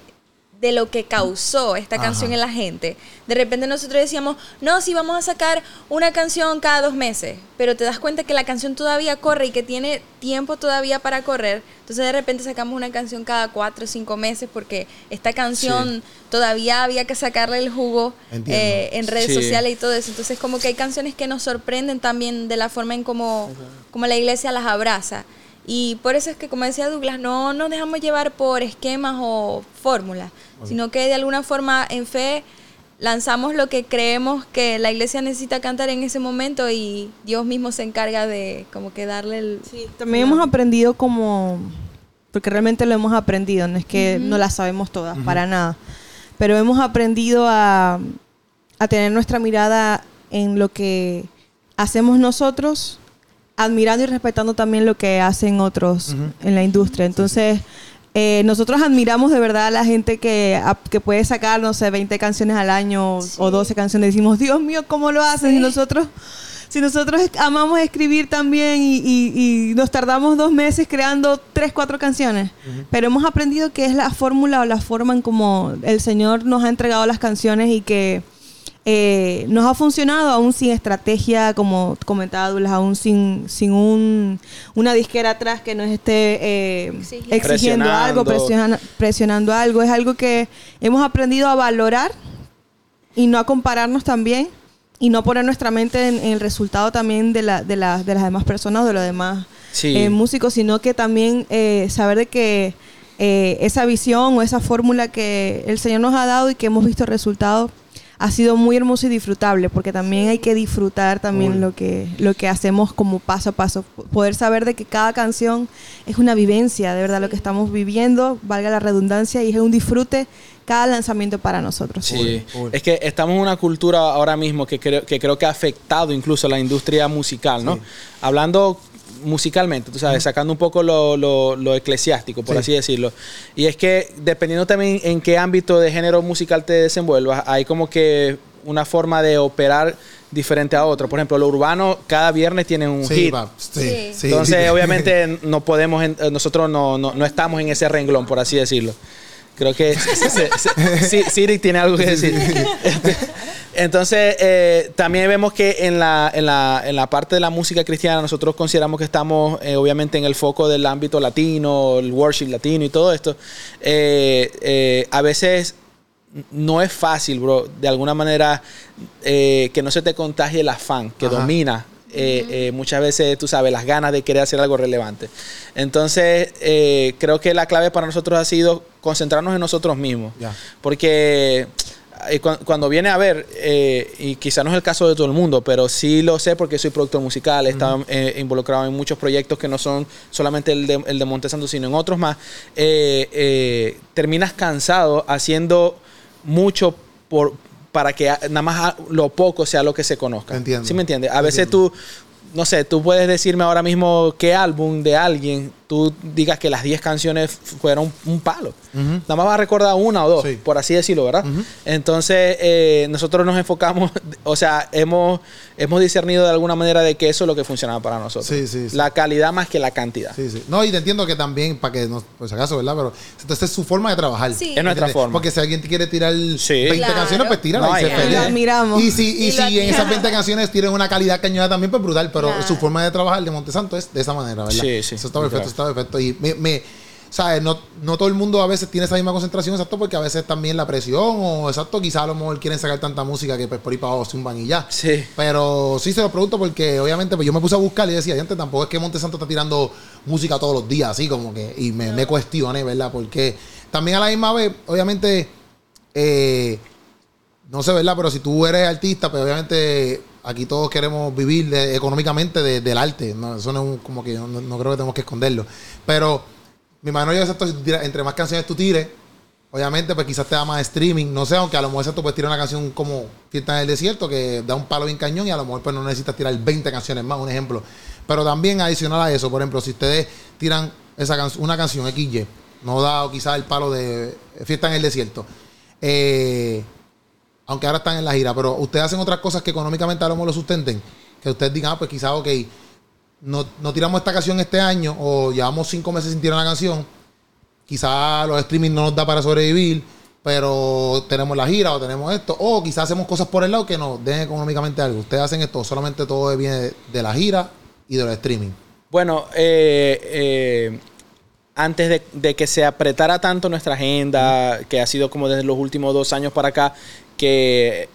de lo que causó esta Ajá. canción en la gente, de repente nosotros decíamos, no, sí, vamos a sacar una canción cada dos meses, pero te das cuenta que la canción todavía corre y que tiene tiempo todavía para correr, entonces de repente sacamos una canción cada cuatro o cinco meses porque esta canción todavía había que sacarle el jugo eh, en redes Sí. sociales y todo eso, entonces como que hay canciones que nos sorprenden también de la forma en cómo, como la iglesia las abraza. Y por eso es que, como decía Douglas, no nos dejamos llevar por esquemas o fórmulas, sino que de alguna forma en fe lanzamos lo que creemos que la iglesia necesita cantar en ese momento y Dios mismo se encarga de como que darle el... Sí, también hemos aprendido como, porque realmente lo hemos aprendido, no es que no las sabemos todas, para nada, pero hemos aprendido a, a tener nuestra mirada en lo que hacemos nosotros, admirando y respetando también lo que hacen otros en la industria. Entonces, eh, nosotros admiramos de verdad a la gente que, a- que puede sacar, no sé, 20 canciones al año o 12 canciones. Decimos, Dios mío, ¿cómo lo hacen? Y nosotros, si nosotros amamos escribir también y, y- y nos tardamos dos meses creando tres, cuatro canciones, pero hemos aprendido que es la fórmula o la forma en como el Señor nos ha entregado las canciones y que eh, nos ha funcionado aún sin estrategia, como comentaba Douglas, aún sin, sin un, una disquera atrás que nos esté eh, Exigiendo. algo, Presionando. presiona- presionando algo. Es algo que hemos aprendido a valorar y no a compararnos también y no poner nuestra mente en, en el resultado también de, la, de, la- de las demás personas de los demás Sí. eh, músicos, sino que también eh, saber de que eh, esa visión o esa fórmula que el Señor nos ha dado y que hemos visto resultados ha sido muy hermoso y disfrutable, porque también hay que disfrutar también lo que, lo que hacemos como paso a paso. Poder saber de que cada canción es una vivencia, de verdad, lo que estamos viviendo, valga la redundancia, y es un disfrute cada lanzamiento para nosotros. Sí, es que estamos en una cultura ahora mismo que creo que, creo que ha afectado incluso a la industria musical, ¿no? Sí. Hablando musicalmente, tú sabes, sacando un poco lo, lo- lo eclesiástico, por Sí. así decirlo. Y es que dependiendo también en qué ámbito de género musical te desenvuelvas, hay como que una forma de operar diferente a otro. Por ejemplo, lo urbano cada viernes tiene un Sí, hit. sí, Sí. sí. Entonces, (laughs) obviamente, no podemos, nosotros no, no, no estamos en ese renglón, por así decirlo. Creo que (laughs) Siri tiene algo que decir. (laughs) Entonces, eh, también vemos que en la, en, la, en la parte de la música cristiana, nosotros consideramos que estamos, eh, obviamente, en el foco del ámbito latino, el worship latino y todo esto. Eh, eh, a veces no es fácil, bro, de alguna manera eh, que no se te contagie el afán que Ajá. domina eh, eh, muchas veces, tú sabes, las ganas de querer hacer algo relevante. Entonces, eh, creo que la clave para nosotros ha sido concentrarnos en nosotros mismos. Porque eh, cu- cuando viene a ver, eh, y quizá no es el caso de todo el mundo, pero sí lo sé porque soy productor musical, he estado eh, involucrado en muchos proyectos que no son solamente el de, el de Montesanto, sino en otros más, eh, terminas cansado haciendo mucho por para que nada más lo poco sea lo que se conozca. Entiendo. ¿Sí me entiendes? A veces tú, no sé, tú puedes decirme ahora mismo qué álbum de alguien tú digas que las 10 canciones fueron un, palo. Nada más vas a recordar una o dos, Sí. por así decirlo, ¿verdad? Entonces, eh, nosotros nos enfocamos, (laughs) o sea, hemos, hemos discernido de alguna manera de que eso es lo que funcionaba para nosotros. Sí, sí, sí. La calidad más que la cantidad. Sí, sí. No, y te entiendo que también, para que no, por si acaso, ¿verdad? Pero entonces es su forma de trabajar. Sí. Es nuestra forma. Porque si alguien te quiere tirar Sí. 20 Claro. canciones, pues tírala No, y se y- feliz. Y si, y si en esas admiramos. 20 canciones tienen una calidad cañona también, pues brutal. Pero Claro. su forma de trabajar de Montesanto es de esa manera, ¿verdad? Sí, sí. Eso está perfecto, está perfecto. Y me, me- ¿sabes? No, no todo el mundo a veces tiene esa misma concentración, exacto, porque a veces también la presión o exacto, quizás a lo mejor quieren sacar tanta música que pues por ahí para abajo se un y ya. Sí. Pero sí se lo pregunto porque obviamente pues yo me puse a buscar y decía, antes tampoco es que Monte Santo está tirando música todos los días, así como que, y me, me cuestioné, ¿verdad? Porque también a la misma vez, obviamente, eh, no sé, ¿verdad? Pero si tú eres artista, pues obviamente aquí todos queremos vivir económicamente de- del arte. No, eso no es como que no, creo que tenemos que esconderlo. Pero mi imagino yo tú tiras- entre más canciones tú tires, obviamente pues quizás te da más streaming. No sé, aunque a lo mejor exacto puedes tirar una canción como Fiesta en el Desierto, que da un palo bien cañón y a lo mejor pues no necesitas tirar 20 canciones más, un ejemplo. Pero también adicional a eso, por ejemplo, si ustedes tiran esa can- una canción XY, no da quizás el palo de Fiesta en el Desierto. Eh, aunque ahora están en la gira, pero ustedes hacen otras cosas que económicamente a lo mejor lo sustenten. Que ustedes digan, ah, pues quizás, ok, no, no tiramos esta canción este año o llevamos cinco meses sin tirar una canción. Quizás los streaming no nos da para sobrevivir, pero tenemos la gira o tenemos esto. O quizás hacemos cosas por el lado que nos den económicamente algo. Ustedes hacen esto, solamente todo viene de, de la gira y de los streaming. Bueno, eh, eh, antes de que se apretara tanto nuestra agenda, que ha sido como desde los últimos dos años para acá, que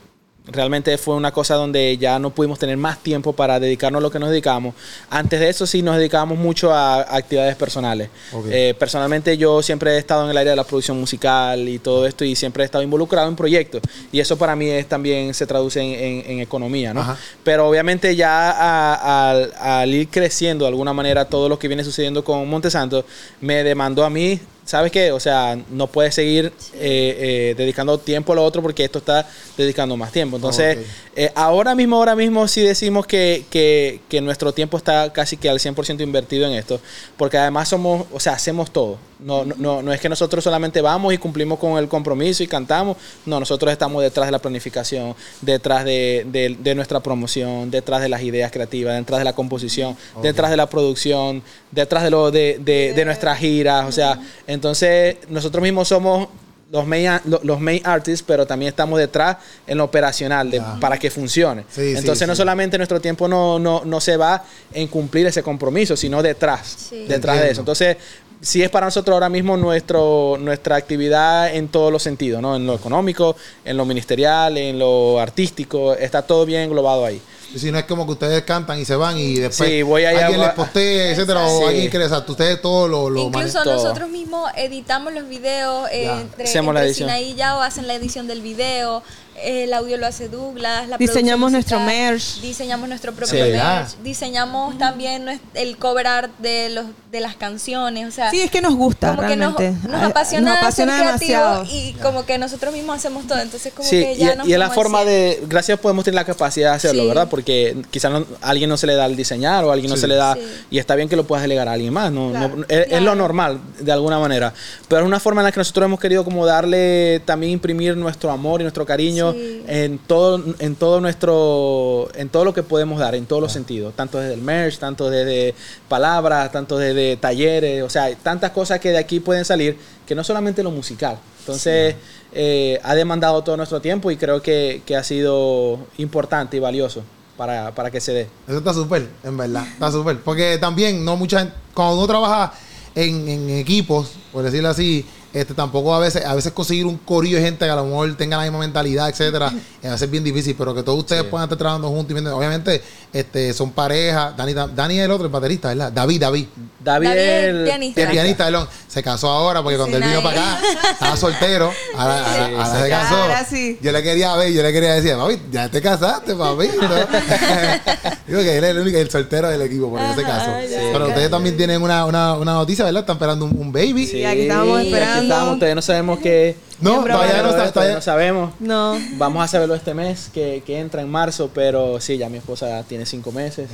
realmente fue una cosa donde ya no pudimos tener más tiempo para dedicarnos a lo que nos dedicamos. Antes de eso sí nos dedicábamos mucho a actividades personales. Eh, personalmente yo siempre he estado en el área de la producción musical y todo esto y siempre he estado involucrado en proyectos. Y eso para mí es, también se traduce en, en- en economía, ¿no? Ajá. Pero obviamente ya a- al ir creciendo de alguna manera todo lo que viene sucediendo con Montesanto me demandó a mí, ¿sabes qué? O sea, no puedes seguir eh, eh, dedicando tiempo a lo otro porque esto está dedicando más tiempo. Entonces, eh, ahora mismo, ahora mismo sí decimos que, que- que nuestro tiempo está casi que al 100% invertido en esto, porque además somos, o sea, hacemos todo. No, no- no, no es que nosotros solamente vamos y cumplimos con el compromiso y cantamos, no, nosotros estamos detrás de la planificación, detrás de, de- de nuestra promoción, detrás de las ideas creativas, detrás de la composición, detrás de la producción, detrás de, lo, de, de- de nuestras giras, o sea, entonces nosotros mismos somos los main, los main artists, pero también estamos detrás en lo operacional de- para que funcione. Sí, sí, Entonces no sí. solamente nuestro tiempo no, no, no se va en cumplir ese compromiso, sino detrás, Sí. detrás de eso. Entonces, sí es para nosotros ahora mismo nuestro, nuestra actividad en todos los sentidos, ¿no? En lo económico, en lo ministerial, en lo artístico, está todo bien englobado ahí. Si no es como que ustedes cantan y se van y después Sí, voy allá, alguien les postea, (laughs) etcétera, o Sí. alguien quiere, exacto, ustedes todo lo, lo Incluso nosotros mismos editamos los videos eh, entre, Hacemos la entre edición. Sinaí y Yao hacen la edición del video, el audio lo hace Douglas, la Diseñamos nuestro musical, merch. diseñamos nuestro propio Sí. merch, Ya. diseñamos también el cover art de los de las canciones, o sea, Sí, es que nos gusta como que nos, realmente. nos apasiona, nos apasiona ser demasiado. y como que nosotros mismos hacemos todo, entonces como Sí, que y, ya nos y es la forma de, gracias podemos tener la capacidad de hacerlo, Sí. ¿verdad? Porque quizás no- a alguien no se le da el diseñar o a alguien no Sí. se le da, Sí. y está bien que lo puedas delegar a alguien más, ¿no? Claro. No- es, es lo Claro. normal, de alguna manera, pero es una forma en la que nosotros hemos querido como darle, también imprimir nuestro amor y nuestro cariño Sí. en todo, en todo nuestro, en todo lo que podemos dar, en todos los sentidos, tanto desde el merch, tanto desde palabras, tanto desde talleres, o sea, tantas cosas que de aquí pueden salir, que no solamente lo musical. Entonces, eh, ha demandado todo nuestro tiempo y creo que, que ha sido importante y valioso para, para que se dé. Eso está súper, en verdad. Está súper. Porque también, no mucha gente, cuando uno trabaja en, en equipos, por decirlo así, este tampoco a veces, a veces conseguir un corillo de gente que a lo mejor tenga la misma mentalidad, etcétera, a veces es bien difícil, pero que todos ustedes Sí. puedan estar trabajando juntos y viendo- obviamente, este, son pareja, Dani, Dani es el otro, el baterista, ¿verdad? David, David. David, David, el pianista. El pianista, perdón, se casó ahora porque cuando él vino para acá estaba (laughs) soltero. Ahora, Sí, se casó. Ahora sí. Yo le quería ver, yo le quería decir, papi, ya te casaste, papi. (laughs) (laughs) Digo que él es el único, el soltero del equipo, por eso se casó. Ajá, ya. Pero ustedes también tienen una, una, una noticia, ¿verdad? Están esperando un, un baby. Sí, aquí estábamos aquí esperando. Estamos, todavía no sabemos qué. (laughs) No, todavía no, bravo. está- todavía todavía- no sabemos. No. Vamos a saberlo este mes, que, que entra en marzo, pero sí, ya mi esposa tiene cinco meses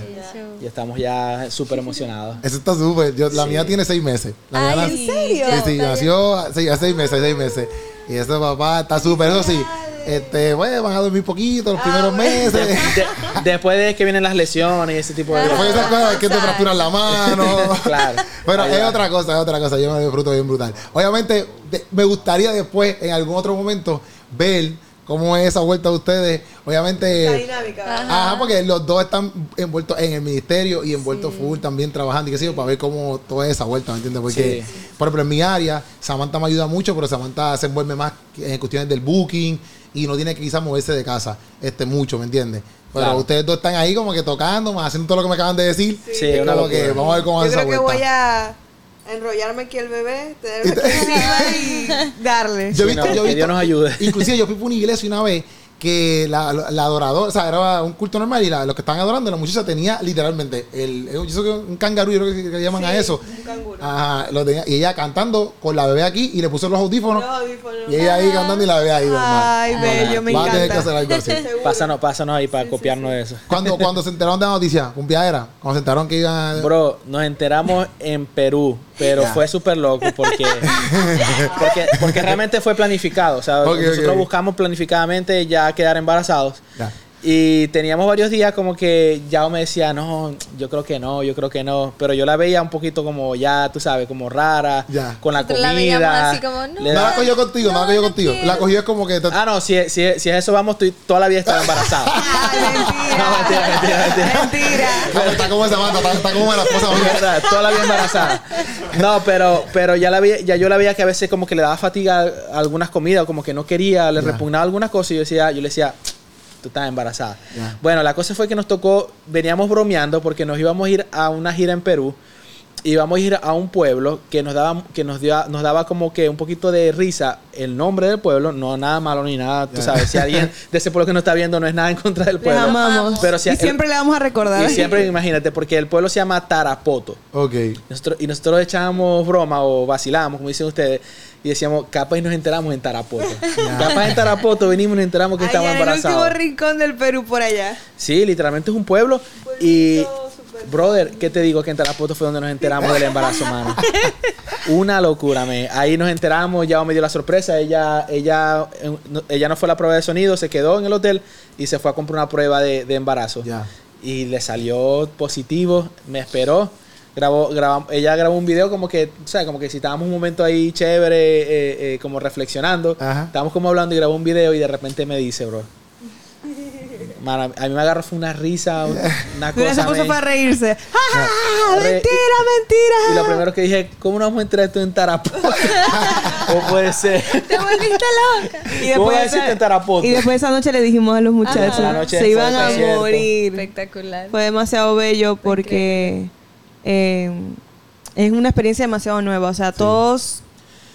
y estamos ya súper emocionados. Eso está súper. La Sí. mía tiene seis meses. La Ay, mía ¿en nació- serio? Sí, sí, nació hace seis meses, seis meses. Y ese papá está súper. Eso sí, este, bueno, van a dormir poquito los primeros meses. De- después de que vienen las lesiones y ese tipo de Después de esas cosas, que te fracturan la mano. (laughs) Claro. Pero es otra cosa, es otra cosa. Yo me disfruto bien brutal. Obviamente, de- me gustaría después, en algún otro momento, ver ¿Cómo es esa vuelta de ustedes? Obviamente. La dinámica. Ajá, porque los dos están envueltos en el ministerio y envueltos full también trabajando y qué sé yo, para ver cómo toda esa vuelta, ¿me entiendes? Porque, Sí. por ejemplo, en mi área, Samantha me ayuda mucho, pero Samantha se envuelve más en cuestiones del booking y no tiene que quizás moverse de casa este mucho, ¿me entiendes? Pero Claro. ustedes dos están ahí como que tocando, más haciendo todo lo que me acaban de decir. Sí, Es una como que vamos a ver cómo va Yo creo que vuelta. voy a enrollarme aquí el bebé, tenerme aquí encima y darle. Yo he Sí, visto, no, yo que Dios visto- nos ayude. Inclusive yo fui para una iglesia una vez que la, la adoradora, o sea, era un culto normal y la- los que estaban adorando, la muchacha tenía literalmente el, que un cangarú, yo creo que, que llaman a eso. un canguro. Ajá, lo tenía, y ella cantando con la bebé aquí y le puso los audífonos. Los audífonos. Y ella ahí cantando y la bebé ahí. Ay, normal. bello, me Va a tener que encanta. hacer algo así. (laughs) Pásanos, pásanos ahí para copiarnos de eso. Cuando, cuando se enteraron de la noticia, cumpliadera, cuando se enteraron que iban Bro, nos enteramos en Perú, pero fue súper loco porque, (laughs) porque, porque realmente fue planificado. O sea, nosotros buscamos planificadamente ya quedar embarazados. Y teníamos varios días como que ya me decía, no, yo creo que no, yo creo que no. Pero yo la veía un poquito como ya, tú sabes, como rara, Ya. con la la comida. veíamos así como, no. No la cogió contigo, no, la cogió contigo. La cogió es como que. Ah, no, si, si, si es eso vamos, estoy toda la vida estaba embarazada. Ay, (laughs) mentira. No, mentira, mentira, mentira. Mentira. Ah, está como esa banda, está, está como la esposa verdad, toda la vida embarazada. No, pero, pero ya la veía, ya yo la veía que a veces como que le daba fatiga a algunas comidas, como que no quería, le Ya. repugnaba algunas cosas y yo decía, yo le decía, tú estás embarazada. Bueno, la cosa fue que nos tocó, veníamos bromeando porque nos íbamos a ir a una gira en Perú. Íbamos a ir a un pueblo que nos daba, que nos dio, nos daba como que un poquito de risa el nombre del pueblo, no nada malo ni nada, tú Ya. sabes, si alguien (laughs) de ese pueblo que nos está viendo no es nada en contra del pueblo. amamos. Pero si y el- siempre le vamos a recordar. y siempre imagínate, porque el pueblo se llama Tarapoto. Ok. Nosotros, y nosotros echábamos broma o vacilábamos, como dicen ustedes, y decíamos, capaz y nos enteramos en Tarapoto. (laughs) capaz en Tarapoto venimos y nos enteramos que estamos en el último embarazados. rincón del Perú por allá. Sí, literalmente es un pueblo. Y, brother, ¿qué te digo? Que en Tarapoto fue donde nos enteramos del embarazo, mano. (laughs) Una locura, me. Ahí nos enteramos, ya me dio la sorpresa. Ella, ella, ella no fue a la prueba de sonido, se quedó en el hotel y se fue a comprar una prueba de, de embarazo. Ya. Y le salió positivo, me esperó. Grabó, grabam- ella grabó un video como que, o sea, como que si estábamos un momento ahí chévere, eh, eh, como reflexionando. Ajá. Estábamos como hablando y grabó un video y de repente me dice, bro. A mí me agarró fue una risa, una (laughs) cosa. se puso para reírse. ¡Ah! ¡Mentira, mentira! Y lo primero que dije, ¿cómo nos vamos a entrar esto en Tarapoto? (laughs) ¿Cómo puede ser? Te volviste loca. Y ¿Cómo después, decirte en Tarapoto? y después esa noche le dijimos a los muchachos, Esa se iban a morir. Espectacular. Fue demasiado bello porque eh, es una experiencia demasiado nueva. O sea, todos,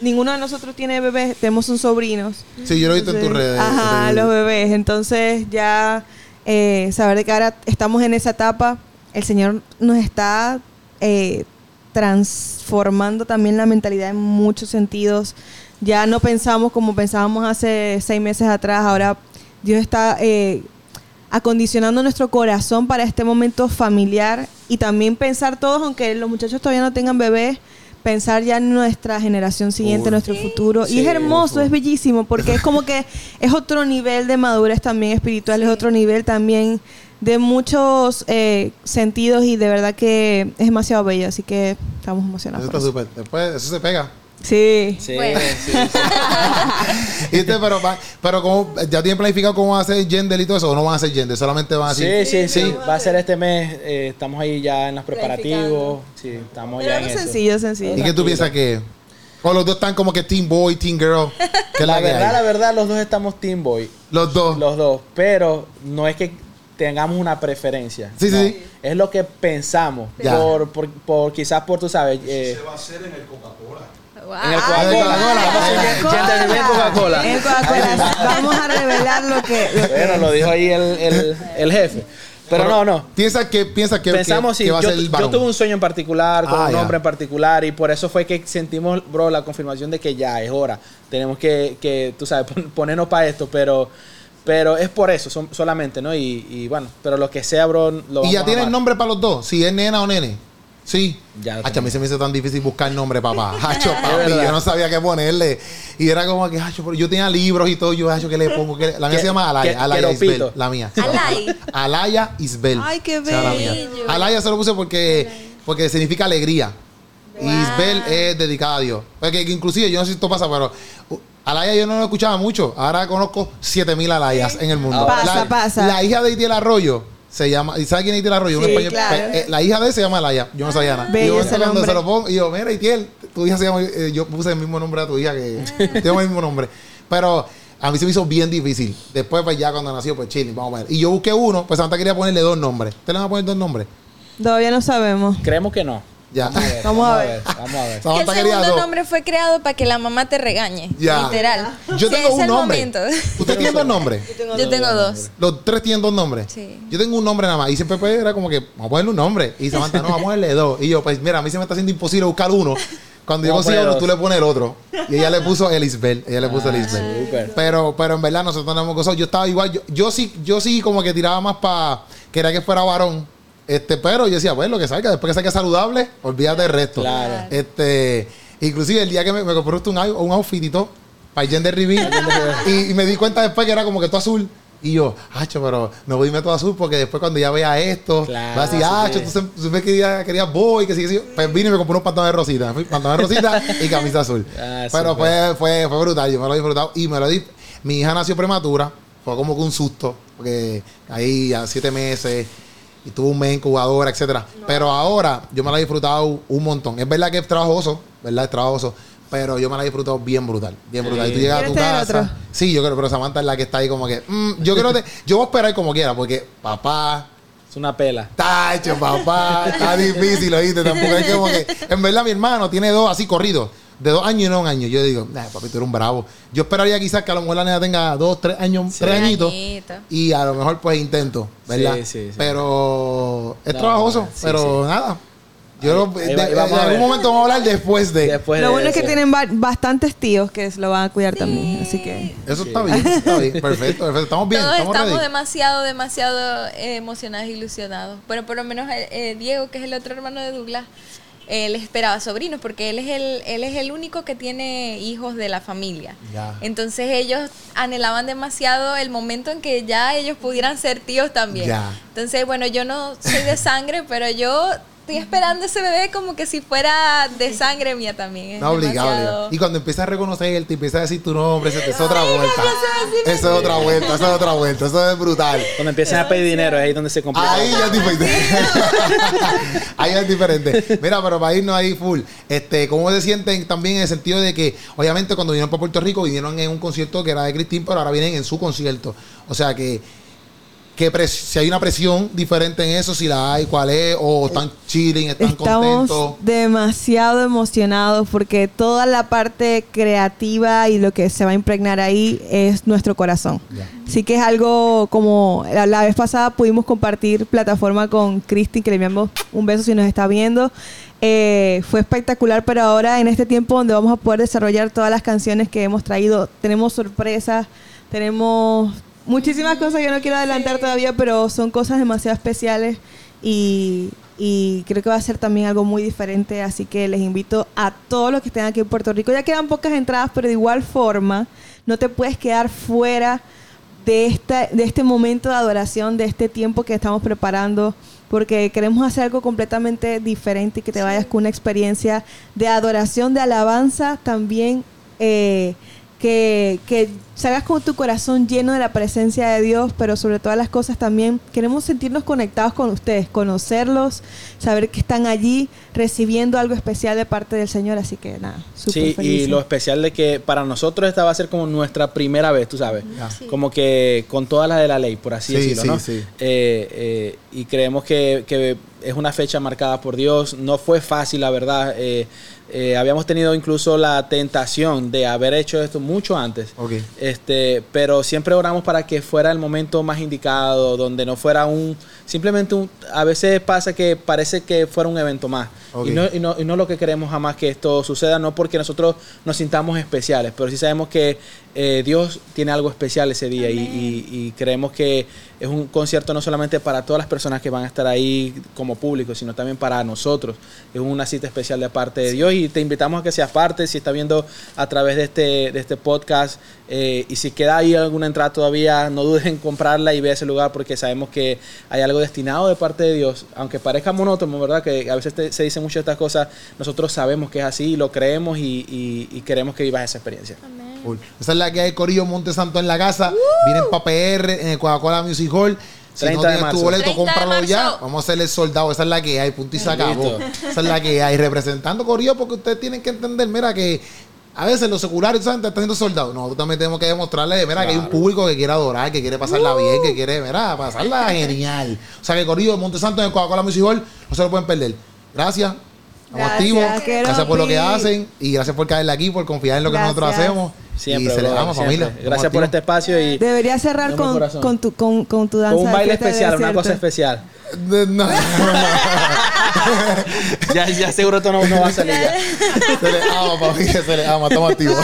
ninguno de nosotros tiene bebés, tenemos un sobrinos. Sí, yo lo he visto en tus redes. Ajá, los bebés. Entonces ya eh, saber de que ahora estamos en esa etapa, el Señor nos está eh, transformando también la mentalidad en muchos sentidos. Ya no pensamos como pensábamos hace seis meses atrás, ahora Dios está eh, acondicionando nuestro corazón para este momento familiar y también pensar todos, aunque los muchachos todavía no tengan bebés, pensar ya en nuestra generación siguiente, Uy. nuestro futuro. Sí, y es hermoso, es bellísimo, porque es como que es otro nivel de madurez también espiritual, es otro nivel también de muchos eh, sentidos y de verdad que es demasiado bello, así que estamos emocionados. Eso está súper. Después, eso se pega. Sí. Sí, Bueno. sí, sí. (laughs) ¿Y usted, pero, va- pero ¿cómo, ¿ya tienen planificado cómo van a hacer gender y todo eso? ¿O no van a hacer gender? Solamente van a Sí, hacer. sí, sí. Va a ser este mes. eh, estamos ahí ya en los preparativos. Sí, estamos Pero ya en algo eso. sencillo, sencillo. ¿Y qué tú piensas que O los dos están como que Team Boy, Team Girl. ¿Qué es La verdad, hay? la verdad, los dos estamos Team Boy. Los dos. Los dos. Pero no es que tengamos una preferencia. Sí, sí, No. sí. Es lo que pensamos. Ya. Por, por, por- quizás por, tú sabes. eh, Se va a hacer en el Coca-Cola. En el Coca-Cola. A hacer Coca-Cola. En. (laughs) Vamos a revelar lo que. lo que- Bueno, lo dijo ahí el, el, el jefe. Pero no, no. Piensa que, piensa que, Pensamos, que, sí, que va a yo, ser el yo varón. tuve un sueño en particular, con Ah, un hombre en particular, y por eso fue que sentimos, bro, la confirmación de que ya es hora. Tenemos que, que tú sabes, pon- ponernos para esto, pero, pero es por eso son- solamente, ¿no? Y, y bueno, pero lo que sea, bro, lo ¿Y vamos ya a tienen amar. nombre para los dos? Si es nena o nene. Sí. Ya Hacho, a mí se me hizo tan difícil buscar nombre, papá. (laughs) Hacho, papi, yo no sabía qué ponerle. Y era como que, hacho, yo tenía libros y todo. Yo, hacho, ¿qué le pongo? ¿Qué La mía se llama Alaya. Alaya Queropito. Isbel. La mía. Alay. Alaya Isbel. Ay, qué la mía. bello. Alaya se lo puse porque, porque significa alegría. Y Wow. Isbel es dedicada a Dios. Porque que inclusive, yo no sé si esto pasa, pero Alaya yo no lo escuchaba mucho. Ahora conozco 7000 Alayas en el mundo. Pasa, la, pasa. La hija de Itiel Arroyo se llama. ¿Y sabe quién es Itiel Arroyo? Un Sí, español. claro. eh, la hija de él se llama Alaya. Yo no sabía nada. Bello yo, ese cuando nombre. se lo pongo, y yo, mira, Itiel, tu hija se llama. eh, yo puse el mismo nombre a tu hija que. (laughs) tengo el mismo nombre. Pero. A mí se me hizo bien difícil. Después, pues ya cuando nació, pues chile, vamos a ver. Y yo busqué uno, pues Santa quería ponerle dos nombres. ¿Usted le va a poner dos nombres? Todavía no sabemos. Creemos que no. Ya. Vamos a ver. Vamos a ver. Que el segundo nombre fue creado para que la mamá te regañe. Ya. Literal. Yo Sí, tengo es un el nombre. momento. ¿Usted tiene dos nombres? Yo tengo dos. Los tres tienen dos nombres. Sí. Yo tengo un nombre nada más. Y siempre pues, era como que, vamos a ponerle un nombre. Y Samantha, no, vamos a ponerle dos. Y yo, pues mira, a mí se me está haciendo imposible buscar uno. Cuando yo consigo uno, tú le pones el otro. Y ella le puso Elisbel. Ella le puso Ah, Elisbel. Pero, pero en verdad nosotros no hemos gozado. Yo estaba igual. Yo, yo sí, yo sí como que tiraba más para. Quería que fuera varón. Este, pero yo decía, pues lo que salga, después que salga saludable, olvídate del resto. Claro. Este, inclusive el día que me, me compré un, un outfit y todo, para gender reveal, y, y me di cuenta después que era como que todo azul. Y yo, hacho, pero no voy a irme todo azul porque después cuando ya vea esto, Claro, va a decir, hacho, tú se- supe que quería, querías boy, que sí, que sí. Pues vine y me compré unos pantalones rositas. Pantalones rositas y camisa azul. (laughs) Ah, pero fue, fue, fue brutal, yo me lo he disfrutado. Y me lo di. Mi hija nació prematura, fue como que un susto, porque ahí a siete meses y tuvo un mes incubadora, etcétera. Pero ahora yo me la he disfrutado un montón. Es verdad que es trabajoso, ¿verdad? Es trabajoso. Pero yo me la he disfrutado bien brutal, bien brutal. Y tú llegas a tu ¿Quieres tener casa. Sí, yo creo, pero Samantha es la que está ahí como que. mm, yo creo que. Yo voy a esperar como quiera, porque papá, Es una pela. Tacho, papá, está difícil, oíste. Tampoco es como que. En verdad, mi hermano tiene dos así corridos. De dos años y no un año. Yo digo, nah, papi, tú eres un bravo. Yo esperaría quizás que a lo mejor la nena tenga dos, tres años, tres añitos. Añito. Y a lo mejor pues intento, ¿verdad? Sí, sí, sí. Pero es No, trabajoso, sí, pero nada. Yo Ahí- ahí de- va- ahí de- vamos en algún momento vamos a hablar después de. Después Lo de bueno es que tienen ba- bastantes tíos que lo van a cuidar también. Así que. Eso está bien, está bien. Perfecto, perfecto. Estamos bien, Todos estamos, estamos ready. demasiado, demasiado eh, emocionados e ilusionados. Bueno, por lo menos eh, eh, Diego, que es el otro hermano de Douglas, él esperaba sobrinos porque él es el, él es el único que tiene hijos de la familia. Ya. Entonces ellos anhelaban demasiado el momento en que ya ellos pudieran ser tíos también. Ya. Entonces, bueno, yo no soy de sangre, pero yo estoy esperando ese bebé como que si fuera de sangre mía también. Es No, obligado. Y cuando empiezas a reconocer te empiezas a decir tu nombre, eso es otra vuelta. Eso es otra vuelta, eso es otra vuelta, eso es brutal. Cuando empiezan a pedir dinero, es ahí donde se complica. Ahí ya es diferente. (laughs) ahí es diferente. Mira, pero para irnos ahí full, este, ¿cómo se sienten también en el sentido de que, obviamente, cuando vinieron para Puerto Rico, vinieron en un concierto que era de Cristín, pero ahora vienen en su concierto? O sea que, que pres- si hay una presión diferente en eso, si la hay, cuál es, o están chilling, están Estamos contentos. demasiado emocionados porque toda la parte creativa y lo que se va a impregnar ahí es nuestro corazón. Ya. Así que es algo como la, la vez pasada pudimos compartir plataforma con Cristi, que le enviamos un beso si nos está viendo. Eh, fue espectacular, pero ahora en este tiempo donde vamos a poder desarrollar todas las canciones que hemos traído, tenemos sorpresas, tenemos muchísimas cosas que no quiero adelantar todavía, pero son cosas demasiado especiales y, y creo que va a ser también algo muy diferente, así que les invito a todos los que estén aquí en Puerto Rico. Ya quedan pocas entradas, pero de igual forma no te puedes quedar fuera de, esta, de este momento de adoración, de este tiempo que estamos preparando, porque queremos hacer algo completamente diferente y que te vayas con una experiencia de adoración, de alabanza, también eh, que, que salgas con tu corazón lleno de la presencia de Dios, pero sobre todas las cosas también queremos sentirnos conectados con ustedes, conocerlos, saber que están allí recibiendo algo especial de parte del Señor, así que nada, súper Sí, y felices. lo especial de que para nosotros esta va a ser como nuestra primera vez, tú sabes. Sí. Como que con todas las de la ley, por así Sí, decirlo, sí, ¿no? sí. Eh, eh, y creemos que, que es una fecha marcada por Dios. No fue fácil, la verdad. Eh, eh, habíamos tenido incluso la tentación de haber hecho esto mucho antes. Este, pero siempre oramos para que fuera el momento más indicado, donde no fuera un, simplemente un, a veces pasa que parece que fuera un evento más. Y, no, y, no, y no lo que queremos jamás que esto suceda, no porque nosotros nos sintamos especiales, pero sí sabemos que eh, Dios tiene algo especial ese día y, y- y creemos que es un concierto no solamente para todas las personas que van a estar ahí como público, sino también para nosotros. Es una cita especial de parte de Dios y te invitamos a que seas parte, si estás viendo a través de este, de este podcast eh, y si queda ahí alguna entrada todavía, no dudes en comprarla y ve ese lugar porque sabemos que hay algo destinado de parte de Dios, aunque parezca monótono, ¿verdad? Que a veces te- se dicen muchas de estas cosas, nosotros sabemos que es así, lo creemos y, y- y queremos que vivas esa experiencia. Amén. Esa es la que hay Corillo Monte Santo en la casa. Vienen para PR en el Coca-Cola Music Hall. Si 30 no de tienes tu boleto, 30 de cómpralo ya. Vamos a hacerle el soldado. Esa es la que hay. Punto y se acabó. Esa es la que hay. Representando Corillo, porque ustedes tienen que entender, mira, que a veces los seculares ¿saben? te están haciendo soldados. Nosotros también tenemos que demostrarle, mira, que hay un público que quiere adorar, que quiere pasarla bien, que quiere, mira, pasarla genial. O sea que Corillo Monte Santo en el Coca-Cola Music Hall no se lo pueden perder. Gracias. Estamos Gracias, activos. Keropi. Gracias por lo que hacen y gracias por caerle aquí, por confiar en lo que Gracias. nosotros hacemos. Siempre, y se le brother, damos, siempre. familia. Gracias por este espacio y Debería cerrar con, tu, con, con tu danza. con un baile especial, una cosa especial. De- no. (laughs) Ya, ya seguro esto no, no va a salir ya. se le ama, familia, se le ama. Estamos activos.